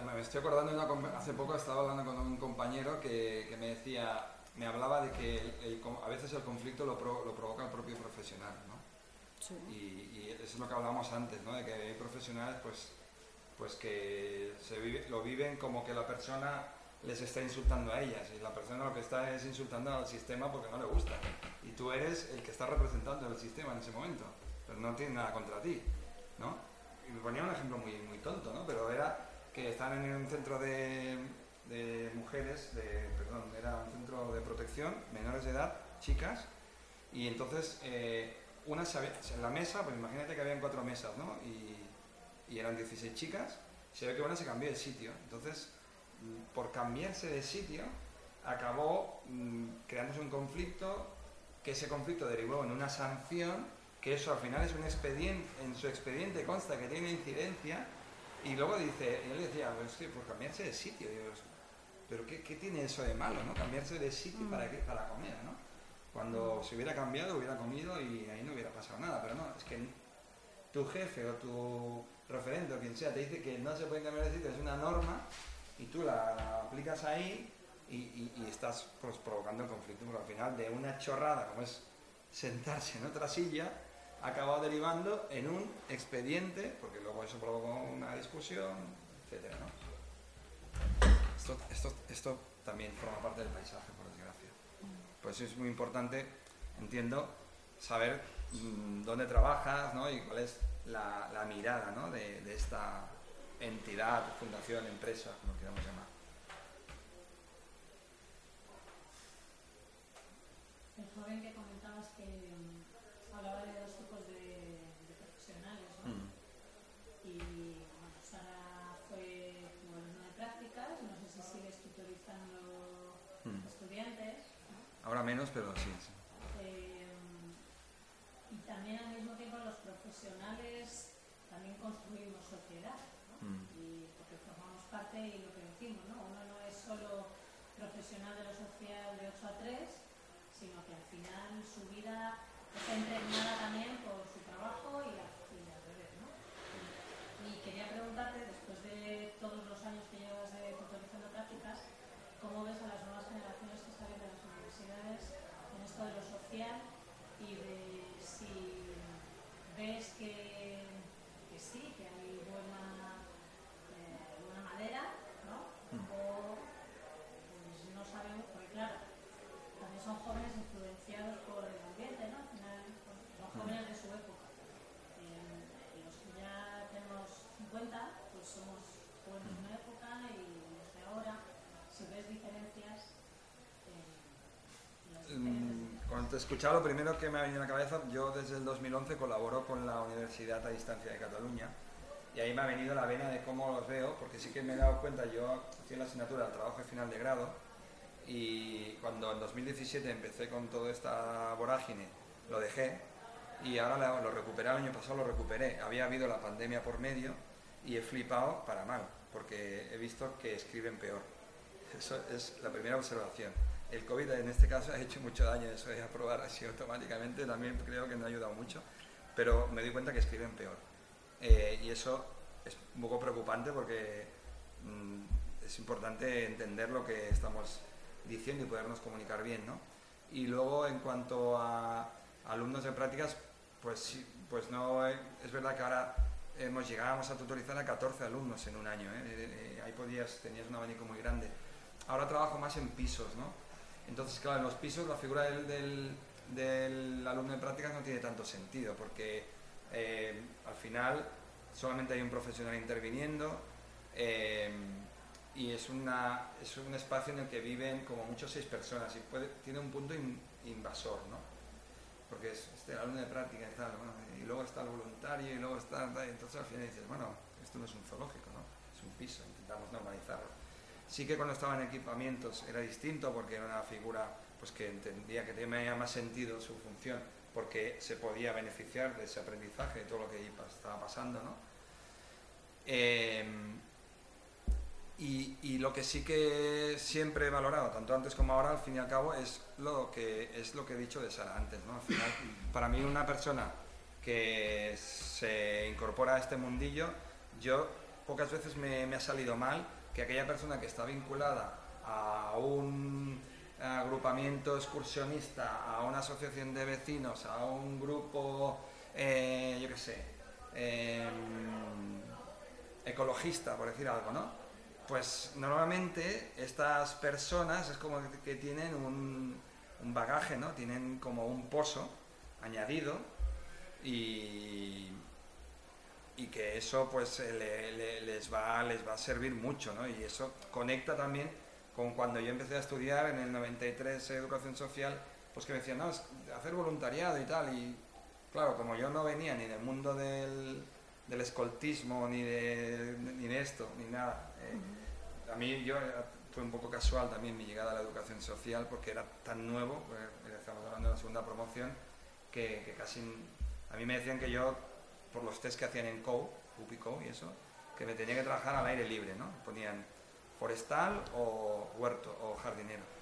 Me estoy acordando, de una, hace poco estaba hablando con un compañero que, que me decía, me hablaba de que a veces el conflicto lo, lo, provoca el propio profesional, ¿no? Sí. Y, eso es lo que hablábamos antes, ¿no? De que hay profesionales, pues, pues que se vive, lo viven como que la persona les está insultando a ellas y la persona lo que está es insultando al sistema porque no le gusta y tú eres el que está representando el sistema en ese momento, pero no tiene nada contra ti, ¿no? Y me ponía un ejemplo muy, muy tonto, ¿no? Pero era que estaban en un centro de, de mujeres, de, perdón, era un centro de protección, menores de edad, chicas, y entonces eh, una se había- en la mesa, pues imagínate que habían cuatro mesas, ¿no? Y, y eran 16 chicas, se ve que una se cambió de sitio, entonces por cambiarse de sitio acabó mm, creándose un conflicto, que ese conflicto derivó en una sanción, que eso al final es un expediente, en su expediente consta que tiene incidencia, y luego dice, y él decía, pues por cambiarse de sitio, Digo, pero ¿qué, qué tiene eso de malo, no? Cambiarse de sitio para, qué? para comer, ¿no? Cuando se hubiera cambiado, hubiera comido y ahí no hubiera pasado nada, pero no, es que tu jefe o tu referente o quien sea te dice que no se puede cambiar de sitio, es una norma, y tú la, aplicas ahí y, estás pues, provocando el conflicto, porque al final de una chorrada como es sentarse en otra silla, ha acabado derivando en un expediente, porque luego eso provocó una discusión, etcétera, ¿no? Esto, esto, esto también forma parte del paisaje, por desgracia. Pues es muy importante, entiendo, saber mm, dónde trabajas ¿no? y cuál es la, mirada ¿no? de esta entidad, fundación, empresa, como queramos llamar. El joven que comentabas que mm, hablaba de dos tipos de, de profesionales, ¿no? Mm. Y bueno, Sara fue como alumna de prácticas, no sé si sigues tutorizando Mm. estudiantes, ¿no? Ahora menos, pero sí. sí. Eh, y también al mismo tiempo los profesionales también construimos sociedad. Y porque formamos parte y lo que decimos, ¿no? Uno no es solo profesional de lo social de 8 a 3, sino que al final su vida está impregnada también por su trabajo y, a- y al revés, ¿no? Y quería preguntarte, después de todos los años que llevas de tutorizando prácticas, ¿cómo ves a las nuevas generaciones que salen de las universidades en esto de lo social y de si ves que, que sí, que hay buena madera, ¿no? Mm. O pues no sabemos, porque claro, también son jóvenes influenciados por el ambiente, ¿no? Son jóvenes de su época. Eh, los que ya tenemos 50, pues somos jóvenes de una época y los de ahora, si ves diferencias, eh, las diferencias Mm, Cuando te escuchaba, lo primero que me ha venido a la cabeza, yo desde el 2011 colaboro con la Universidad a Distancia de Cataluña y ahí me ha venido la vena de cómo los veo, porque sí que me he dado cuenta, yo hacía la asignatura de trabajo de final de grado y cuando en 2017 empecé con toda esta vorágine, lo dejé y ahora lo, recuperé, el año pasado lo recuperé. Había habido la pandemia por medio y he flipado para mal, porque he visto que escriben peor. Eso es la primera observación. El COVID en este caso ha hecho mucho daño, eso es aprobar así automáticamente, también creo que no ha ayudado mucho, pero me doy cuenta que escriben peor. Eh, y eso es un poco preocupante porque mm, es importante entender lo que estamos diciendo y podernos comunicar bien, ¿no? Y luego en cuanto a alumnos de prácticas, pues pues no, eh, es verdad que ahora hemos llegábamos a tutorizar a 14 alumnos en un año, ¿eh? Eh, eh, ahí podías, tenías un abanico muy grande. Ahora trabajo más en pisos, ¿no? Entonces, claro, en los pisos la figura del, del, del alumno de prácticas no tiene tanto sentido, porque eh, al final solamente hay un profesional interviniendo eh, y es, una, es un espacio en el que viven como mucho seis personas y puede, tiene un punto in- invasor, ¿no? Porque es este, alumno de práctica y luego está el voluntario y luego está... entonces al final dices, bueno, esto no es un zoológico, ¿no? Es un piso, intentamos normalizarlo. Sí que cuando estaba en equipamientos era distinto porque era una figura pues, que entendía que tenía más sentido su función porque se podía beneficiar de ese aprendizaje, de todo lo que estaba pasando. ¿no? Eh, y, lo que sí que siempre he valorado, tanto antes como ahora, al fin y al cabo, es lo que, es lo que he dicho de Sara antes. ¿no? Para mí una persona que se incorpora a este mundillo, yo pocas veces me, me ha salido mal que aquella persona que está vinculada a un agrupamiento excursionista, a una asociación de vecinos, a un grupo, eh, yo qué sé, em, ecologista, por decir algo, ¿no? pues normalmente estas personas es como que tienen un, un bagaje, ¿no? Tienen como un pozo añadido y, y que eso pues le- le- les, va, les va a servir mucho, ¿no? Y eso conecta también con cuando yo empecé a estudiar en el 93 educación social, pues que me decían, no, es hacer voluntariado y tal, y claro, como yo no venía ni del mundo del, del escoltismo, ni de, ni de esto, ni nada, eh, a mí yo fue un poco casual también mi llegada a la educación social porque era tan nuevo, pues, estamos hablando de la segunda promoción, que, que casi a mí me decían que yo, por los test que hacían en COU, UPICO y eso, que me tenía que trabajar al aire libre, ¿no? Ponían forestal o huerto o jardinero.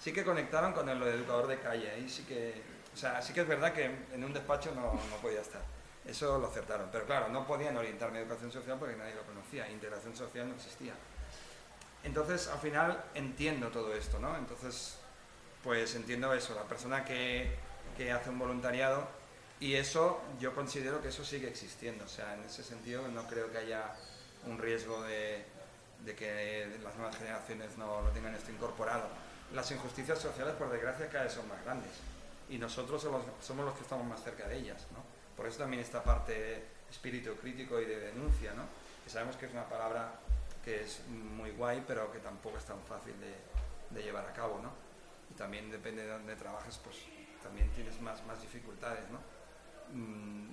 Sí que conectaron con el educador de calle, ahí sí que, o sea, sí que es verdad que en un despacho no, no podía estar. Eso lo acertaron, pero claro, no podían orientarme a educación social porque nadie lo conocía, integración social no existía. Entonces, al final entiendo todo esto, ¿no? Entonces, pues entiendo eso, la persona que, que hace un voluntariado y eso yo considero que eso sigue existiendo, o sea, en ese sentido no creo que haya un riesgo de, de que las nuevas generaciones no, no tengan esto incorporado. Las injusticias sociales, por desgracia, cada vez son más grandes y nosotros somos, los que estamos más cerca de ellas, ¿no? Por eso también esta parte de espíritu crítico y de denuncia, ¿no? Que sabemos que es una palabra que es muy guay, pero que tampoco es tan fácil de, de llevar a cabo, ¿no? Y también depende de dónde trabajes, pues también tienes más, más dificultades, ¿no? Mm,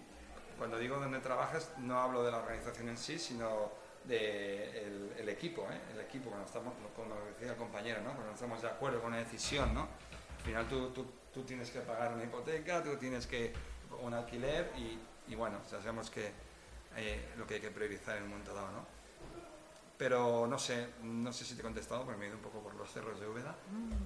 Cuando digo dónde trabajas, no hablo de la organización en sí, sino de el, el equipo, ¿eh? El equipo, cuando estamos, como decía el compañero, ¿no? Cuando estamos de acuerdo con una decisión, ¿no? Al final tú, tú, tú tienes que pagar una hipoteca, tú tienes que un alquiler y, y bueno, ya sabemos que eh, lo que hay que priorizar en un momento dado, ¿no? Pero no sé, no sé si te he contestado porque me he ido un poco por los cerros de Úbeda,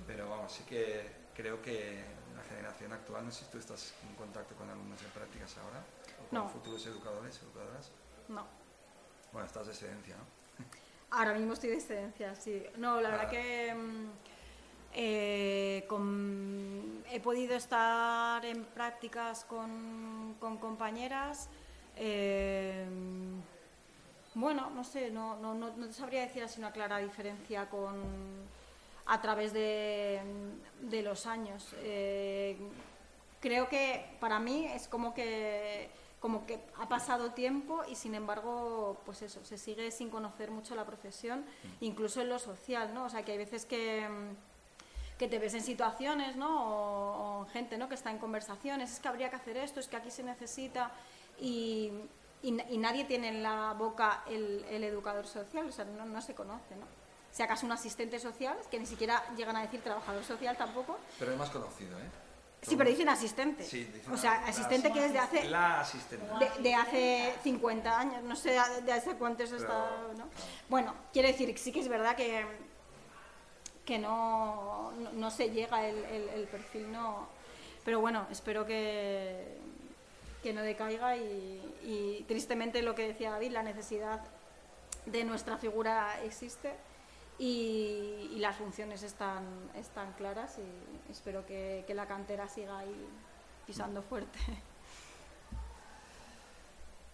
pero vamos, sí que creo que la generación actual, no sé si tú estás en contacto con alumnos en prácticas ahora, o con No. futuros educadores, educadoras. No. Bueno, estás de excedencia, ¿no? Ahora mismo estoy de excedencia, sí. No, la verdad Ah. que mm, eh, con- he podido estar en prácticas con, con compañeras. eh, bueno, no sé, no, no, no, no sabría decir así una clara diferencia con a través de, de los años. Eh, creo que para mí es como que como que ha pasado tiempo y sin embargo pues eso se sigue sin conocer mucho la profesión incluso en lo social no o sea que hay veces que mm, que te ves en situaciones no o, o gente no que está en conversaciones es que habría que hacer esto es que aquí se necesita y, y, y nadie tiene en la boca el, el educador social o sea no, no se conoce no si acaso un asistente social que ni siquiera llegan a decir trabajador social tampoco Pero es más conocido, ¿eh? Sí, pero dicen asistente. Sí, dicen o sea, asistente la- que es de hace, La asistente. de, de hace 50 años, no sé de hace cuántos está, Pero, ¿no? claro. Bueno, quiero decir, sí que es verdad que, que no, no, no se llega el, el- el perfil, no. Pero bueno, espero que, que no decaiga y, y tristemente lo que decía David, la necesidad de nuestra figura existe y, y las funciones están, están claras y espero que, que la cantera siga ahí pisando fuerte.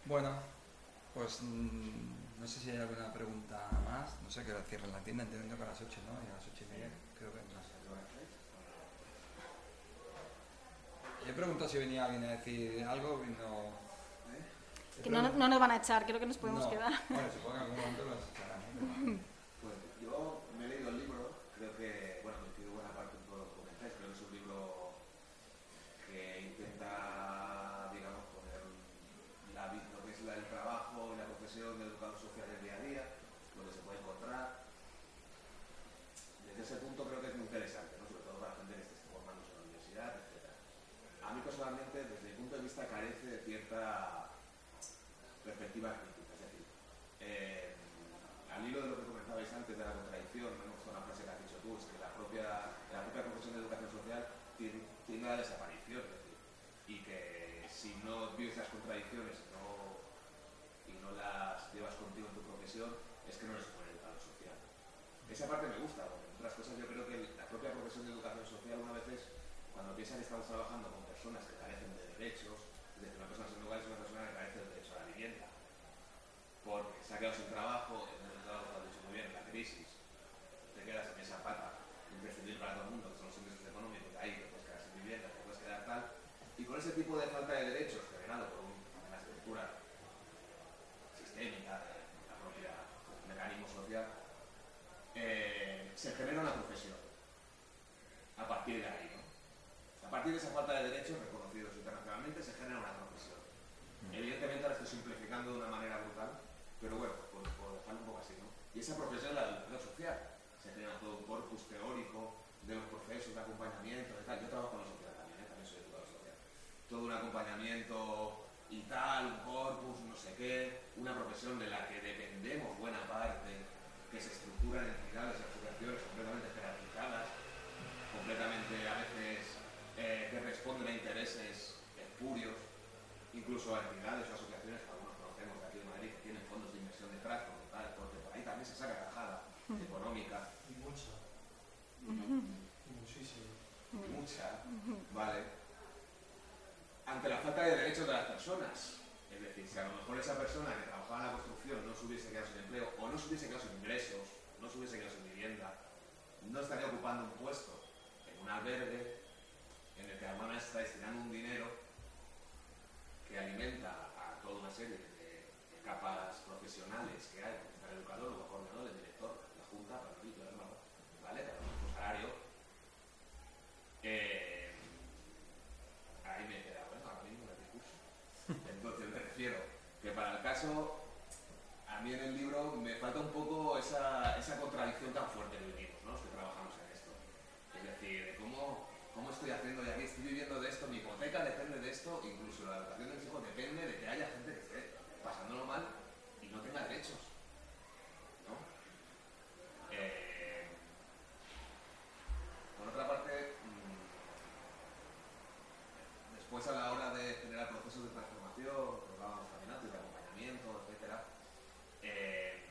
Bueno, pues mm, no sé si hay alguna pregunta más. No sé qué hora cierran la tienda, entiendo que a las 8, ¿no? Y a las 8 y media, creo que no sé. He preguntado si venía alguien a decir algo y no. He Que no, no nos van a echar, creo que nos podemos No. quedar. Bueno, supongo que en algún momento los echarán. ¿no? Pues yo me he leído el libro, creo que, bueno, coincido buena parte en todo lo que comentáis, creo que es un libro que intenta, digamos, poner la, vi- lo que es la- el trabajo y la profesión del educador social del día a día, lo que se puede encontrar. Desde ese punto creo que es muy interesante, ¿no? sobre todo para gente que esté formándose en la universidad, etc. A mí personalmente, desde mi punto de vista, carece de cierta perspectiva crítica, es decir, eh, al hilo de lo que comentabais antes de la contradicción, me gusta una frase que has dicho tú, es que la propia, la propia profesión de educación social desaparición, y que si no vives las contradicciones no, y no las llevas contigo en tu profesión, es que no eres buen educador social. Esa parte me gusta, porque entre otras cosas yo creo que la propia profesión de educación social una vez es, cuando piensas que estamos trabajando con personas que carecen de derechos, es decir, una persona sin hogar es una persona que carece del derecho a la vivienda. porque se ha quedado sin trabajo, en el trabajo, lo has dicho muy bien, la crisis, te quedas en esa pata imprescindible para todo el mundo, que son los ingresos económicos, ahí te puedes quedar sin vivienda, te puedes quedar tal, y con ese tipo de falta de derechos generado por un- una estructura sistémica de la propia mecanismo social, eh, se genera una profesión a partir de ahí, ¿no? A partir de esa falta de derechos reconocidos internacionalmente se genera una profesión. Evidentemente ahora estoy simplificando de una manera brutal, pero bueno, por, por dejarlo un poco así, ¿no? Y esa profesión es la empleo social. Se genera todo un corpus teórico de los procesos de acompañamiento, de tal. Yo trabajo en la sociedad también, ¿eh? también soy educador social. Todo un acompañamiento y tal, un corpus, no sé qué, una profesión de la que dependemos buena parte, que se estructuran en entidades y asociaciones completamente jerarquizadas, completamente a veces eh, que responden a intereses espurios, incluso a entidades o asociaciones que algunos conocemos de aquí de Madrid que tienen fondos de inversión detrás, por, tal, porque por ahí también se saca tajada económica, Y mucha. Y muchísimo. mucha, ¿vale? Ante la falta de derechos de las personas. Es decir, si a lo mejor esa persona que trabajaba en la construcción no se hubiese quedado sin empleo o no se hubiese quedado sin ingresos, no se hubiese quedado sin vivienda, no estaría ocupando un puesto en un albergue en el que además está destinando un dinero que alimenta a toda una serie de, de capas profesionales que hay, porque está el educador, el coordinador, el director, la junta, para el título, ¿vale? Para nuestro salario. Eh, ahí me he quedado, ¿eh? ahora mismo en el discurso. Entonces me refiero que para el caso, a mí en el libro me falta un poco esa, contradicción tan fuerte que vivimos, ¿no? Los que trabajamos en esto. Es decir, de cómo, cómo estoy haciendo y aquí estoy viviendo de esto, mi hipoteca depende de esto, incluso la educación de mis depende de que haya gente que esté pasándolo mal y no tenga derechos. Eh, por otra parte, mm, después a la hora de generar procesos de transformación, que hablábamos también antes, de acompañamiento, etcétera, eh,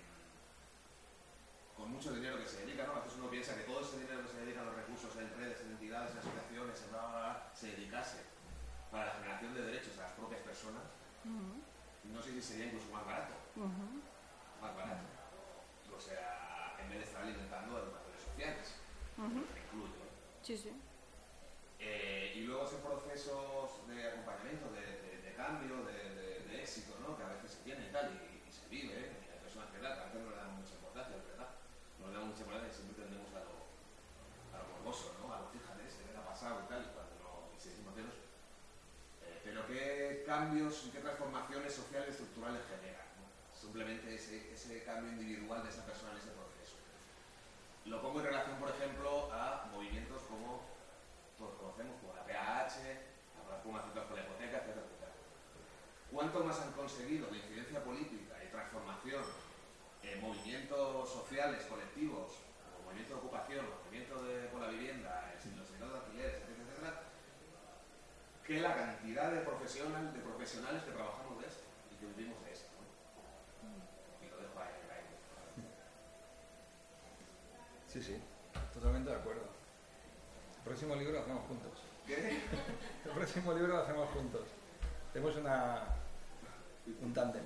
con mucho dinero que se dedica, ¿no? A veces uno piensa que todo ese dinero que se dedica a los recursos en redes, en entidades, en asociaciones, en bla, bla, bla, se dedicase para la generación de derechos a las propias personas, no sé si sería incluso más barato, más barato. O sea, en vez de estar alimentando a educadores sociales, que incluyo. ¿no? Sí, sí. Eh, y luego esos procesos de acompañamiento, de, de- de cambio, de, de- de éxito, ¿no? que a veces se tiene y tal, y, y se vive, ¿eh? y hay personas que tal, que a veces no le damos mucha importancia, es verdad. No le damos mucha importancia y siempre tendemos a lo, a lo morboso, ¿no? a lo fíjate, se le ha pasado y tal, y cuando no, y se decimos menos. Eh, pero qué cambios y qué transformaciones sociales estructurales generan, ¿no? Simplemente ese, ese cambio individual de esa persona en ese proceso. Lo pongo en relación, por ejemplo, a movimientos como todos conocemos, como la PAH, la Central por la Hipoteca, etcétera. ¿Cuánto más han conseguido de incidencia política y transformación en movimientos sociales, colectivos, como movimiento de ocupación, movimiento de, por la vivienda, en los sectores de alquileres, etcétera, etcétera, que la cantidad de profesionales, de profesionales que trabajamos de esto y que vivimos de esto? ¿no? Y lo dejo ahí, ahí. Sí, sí, totalmente de acuerdo. El próximo libro lo hacemos juntos. ¿Qué? El próximo libro lo hacemos juntos. Tenemos una, un tándem.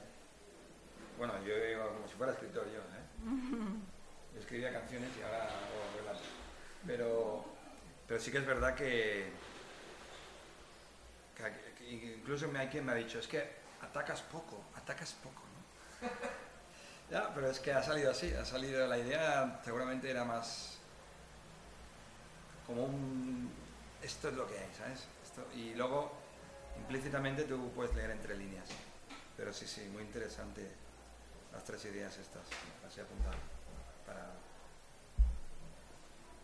Bueno, yo digo como si fuera escritor yo, ¿eh? Yo escribía canciones y ahora hago relatos. Pero, pero sí que es verdad que incluso me hay quien me ha dicho, es que atacas poco, atacas poco, ¿no? Ya, pero es que ha salido así, ha salido la idea, seguramente era más como un esto es lo que hay, ¿sabes? Esto- y luego implícitamente tú puedes leer entre líneas. Pero sí, sí, muy interesante las tres ideas estas, las he apuntado para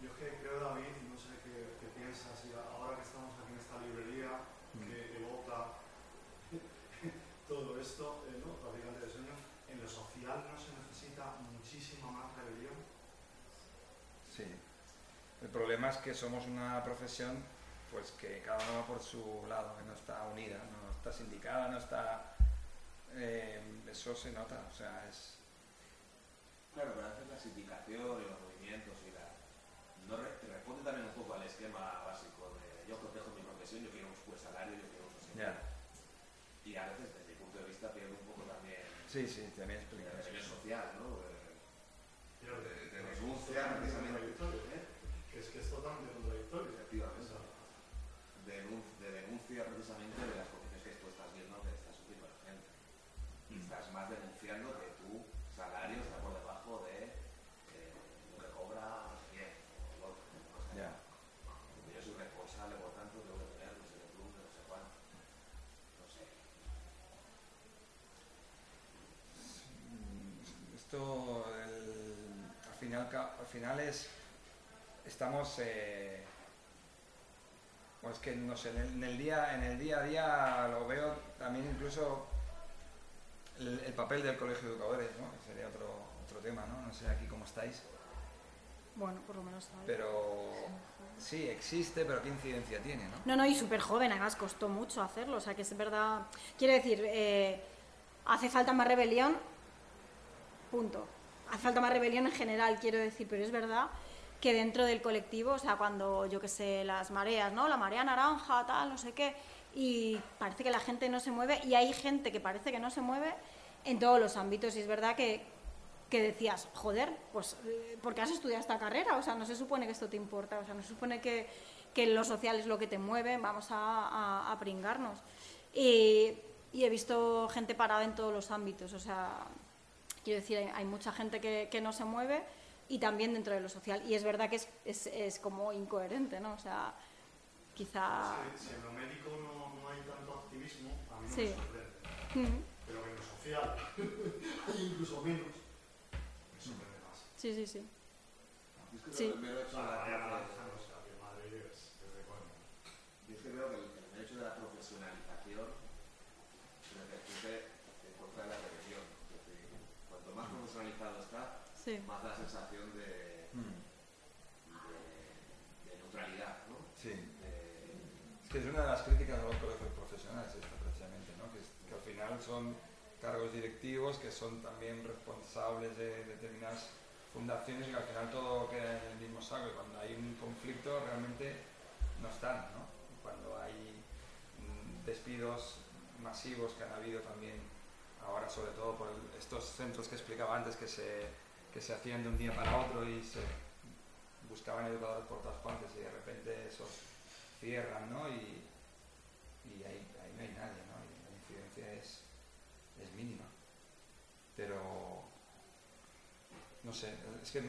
Yo es que creo, David, no sé qué, qué piensas, y ahora que estamos aquí en esta librería que evota todo esto, eh, ¿no? Fabricante de sueños, en lo social no se necesita muchísima más rebelión. Sí. El problema es que somos una profesión pues que cada uno va por su lado, que no está unida, no está sindicada, no está... eh, eso se nota, o sea, es... Claro, pero a veces la sindicación y los movimientos y la... No re- te responde también un poco al esquema básico de yo protejo mi profesión, yo quiero un buen salario, yo quiero un social. Y a veces, un poco también Sí, Sí, también explica. El nivel social, ¿no? De, Pero de, de es denuncia, totalmente precisamente. contradictorio, ¿eh? Que es que es totalmente contradictorio. Efectivamente. O sea, denun- de denuncia precisamente de las condiciones que tú estás viendo que está sufriendo la gente. Y estás más denunciando que tu salario está por debajo de eh, lo que cobra no sé quién, o el otro, no sé. Ya. Yo soy responsable, por tanto, tengo que tener no sé qué plus, no sé cuánto. No sé. Mm, Esto, el- al, final, ca- al final es, estamos, eh, pues que no sé, en el, en el día, en el día a día lo veo también incluso el, el papel del colegio de educadores, ¿no? Que sería otro, otro tema, ¿no? No sé aquí cómo estáis, Bueno, por lo menos pero sí, existe, pero ¿qué incidencia tiene, no? No, no, y súper joven, además costó mucho hacerlo, o sea que es verdad. Quiero decir, eh, hace falta más rebelión, punto. Hace falta más rebelión en general, quiero decir, pero es verdad que dentro del colectivo, o sea, cuando yo que sé, las mareas, ¿no? La marea naranja, tal, no sé qué, y parece que la gente no se mueve, y hay gente que parece que no se mueve en todos los ámbitos, y es verdad que, que decías, joder, pues, eh, ¿por qué has estudiado esta carrera? O sea, no se supone que esto te importa, o sea, no se supone que, que lo social es lo que te mueve, vamos a, pringarnos. Y he visto gente parada en todos los ámbitos, o sea, quiero decir, hay, hay mucha gente que, que no se mueve y también dentro de lo social. Y es verdad que es, es, es como incoherente, ¿no? O sea, quizá... si, si en lo médico no, no hay tanto activismo, a mí no Sí. me sorprende. Pero que en lo social hay incluso menos, me sorprende más. Sí, sí, sí. Es que Sí. creo que el mero hecho O de sea, la vaya profe- naranja, no sé, que Madrid es, es de coña. Yo es que creo que el, el mero hecho de la profesionalización repercute en contra de la religión. Es decir, cuanto más profesionalizado está, Sí. más la sensación de, Mm, de, de neutralidad, ¿no? Sí. De- Es que es una de las críticas a los colegios profesionales, esta precisamente, ¿no? que, que al final son cargos directivos que son también responsables de determinadas fundaciones y que al final todo queda en el mismo saco y cuando hay un conflicto realmente no están. ¿no? Cuando hay mm, despidos masivos que han habido también ahora sobre todo por estos centros que explicaba antes que se, que se hacían de un día para otro y se buscaban educadores por todas partes y de repente esos cierran, ¿no? Y, y ahí, ahí no hay nadie, ¿no? Y la incidencia es, es mínima. Pero, no sé, es que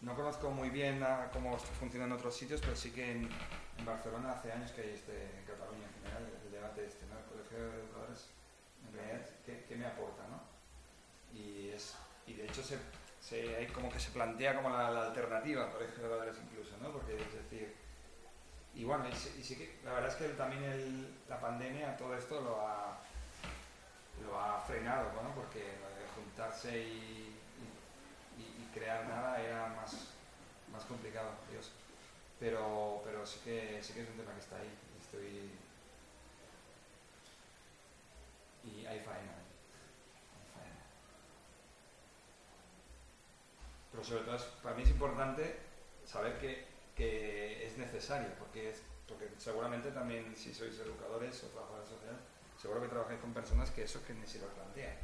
no conozco muy bien cómo funciona en otros sitios, pero sí que en, Barcelona hace años que hay este, en Cataluña en general, el debate este, ¿no? El colegio de educadores, en realidad, ¿qué, qué me aporta, no? Y, es, y de hecho se, como que se plantea como la, la alternativa de educadores incluso, ¿no? Porque es decir, y bueno, la verdad es que también la pandemia todo esto lo ha, lo ha frenado, ¿no? Porque juntarse y, y- crear nada era más, más complicado, Dios. Pero, pero sí, que, sí que es un tema que está ahí. Estoy... Y hay faena. ahí, hay faena. Pero sobre todo, para mí es importante saber que, que es necesario, porque, es, porque seguramente también si sois educadores o trabajadores sociales, seguro que trabajáis con personas que eso que ni se lo plantean.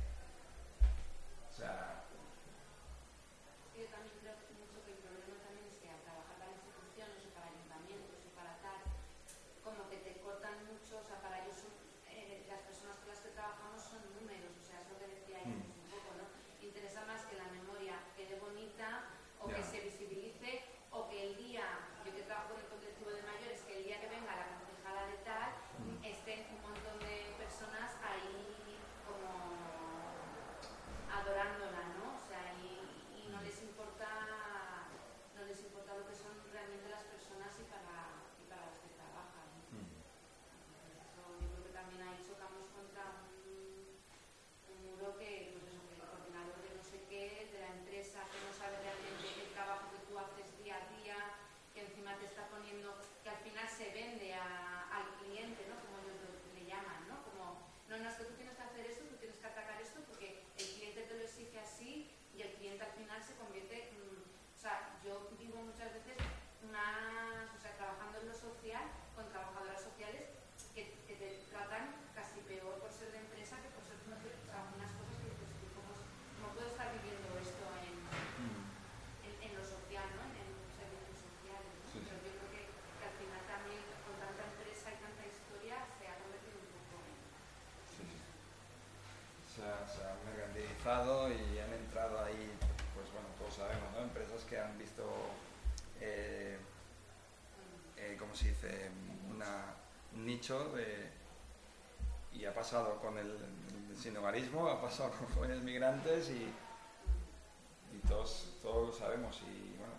chocamos contra un, muro pues que, el coordinador de no sé qué, de la empresa, que no sabe realmente el trabajo que tú haces día a día, que encima te está poniendo, que al final se vende a, al cliente, ¿no? Como ellos le llaman, ¿no? Como, no, no, es que tú tienes que hacer esto, tú tienes que atacar esto, porque el cliente te lo exige así y el cliente al final se convierte, o sea, yo digo muchas veces, más, o sea, trabajando en lo social, estar viviendo esto en, Mm. en, en lo social, ¿no? En, en los servicios sociales, ¿no? Sí. Pero yo creo que, que al final también con tanta empresa y tanta historia se ha convertido un poco en... Sí, sí. Se, ha, se han mercantilizado y han entrado ahí, pues bueno, todos sabemos, ¿no? Empresas que han visto, eh, eh, ¿cómo se dice? Una, un nicho de, y ha pasado con el, el sinhogarismo, ha pasado con jóvenes migrantes y todos, todos lo sabemos. Y bueno,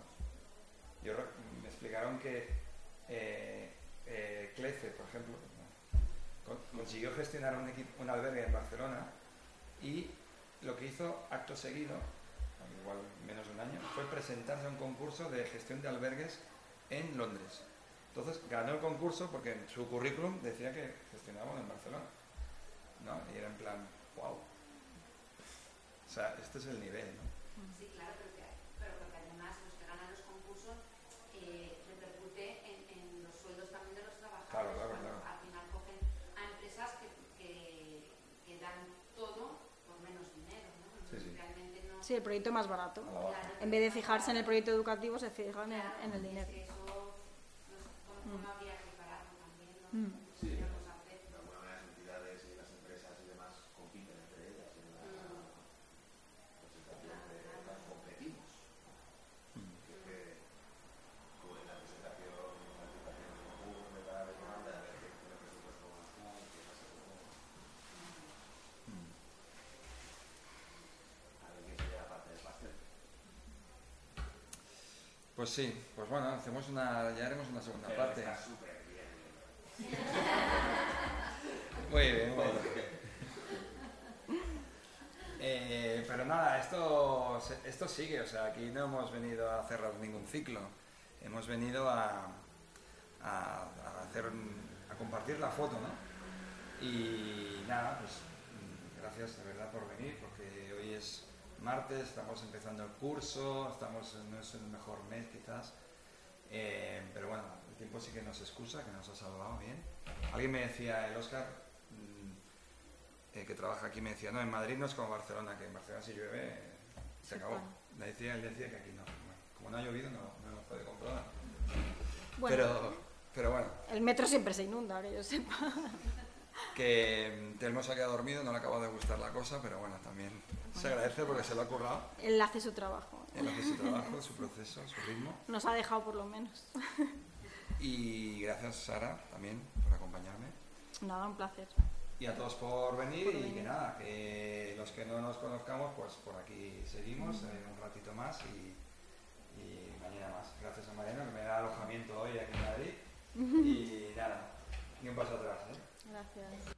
yo me explicaron que eh, eh, Clece, por ejemplo, con- consiguió gestionar un albergue en Barcelona y lo que hizo acto seguido, igual menos de un año, fue presentarse a un concurso de gestión de albergues en Londres. Entonces ganó el concurso porque en su currículum decía que gestionaba en Barcelona. ¿no? Y era en plan, wow. O sea, este es el nivel, ¿no? Sí, claro, pero, que, pero porque además los que ganan los concursos eh, repercute en, en los sueldos también de los trabajadores. Claro, claro, cuando claro. Al final cogen a empresas que, que, que dan todo por menos dinero, ¿no? Entonces, Sí, sí. realmente no... Sí, el proyecto más barato. Claro, En vez de fijarse en el proyecto educativo, se fijan en, Claro, en el es dinero. que eso, no sé, ¿cómo, cómo habría que pararlo también, ¿no? Mm. Sí. Podríamos hacer. De alguna manera las entidades y las empresas y demás compiten entre ellas en la presentación de las competimos. Que es que como en la presentación, en la presentación común de cada demanda, a ver qué tiene presupuesto más común, qué más se común, a ver quién se lleva parte del pastel. Pues sí, pues bueno, hacemos una, ya haremos una segunda Pero parte. está súper bien. Muy bien, muy bien. Eh, pero nada, esto, esto sigue, o sea, aquí no hemos venido a cerrar ningún ciclo, hemos venido a, a, a hacer, a compartir la foto, ¿no? Y nada, pues mm, gracias de verdad por venir, porque hoy es martes, estamos empezando el curso, estamos, en- no es el mejor mes quizás, eh, pero bueno, el tiempo sí que nos excusa, que nos ha salvado bien. Alguien me decía, el Oscar, mm, eh, que trabaja aquí, me decía, no, en Madrid no es como Barcelona, que en Barcelona si llueve eh, se acabó. decía, él decía que aquí no. Bueno, como no ha llovido, no, no hemos podido comprobar. Bueno, Pero, pero bueno, el metro siempre se inunda, que yo sepa. que mm, Telmo se ha quedado dormido, no le acaba de gustar la cosa, pero bueno, también se agradece porque se lo ha currado. Él hace su trabajo. Él hace su trabajo, su proceso, su ritmo. Nos ha dejado por lo menos. Y gracias, Sara, también por acompañarme. Nada, un placer. Y a todos por venir Por y que nada, que los que no nos conozcamos, pues por aquí seguimos eh, un ratito más y, y mañana más. Gracias a Mariano que me da alojamiento hoy aquí en Madrid. Y nada, ni un paso atrás. ¿eh? Gracias.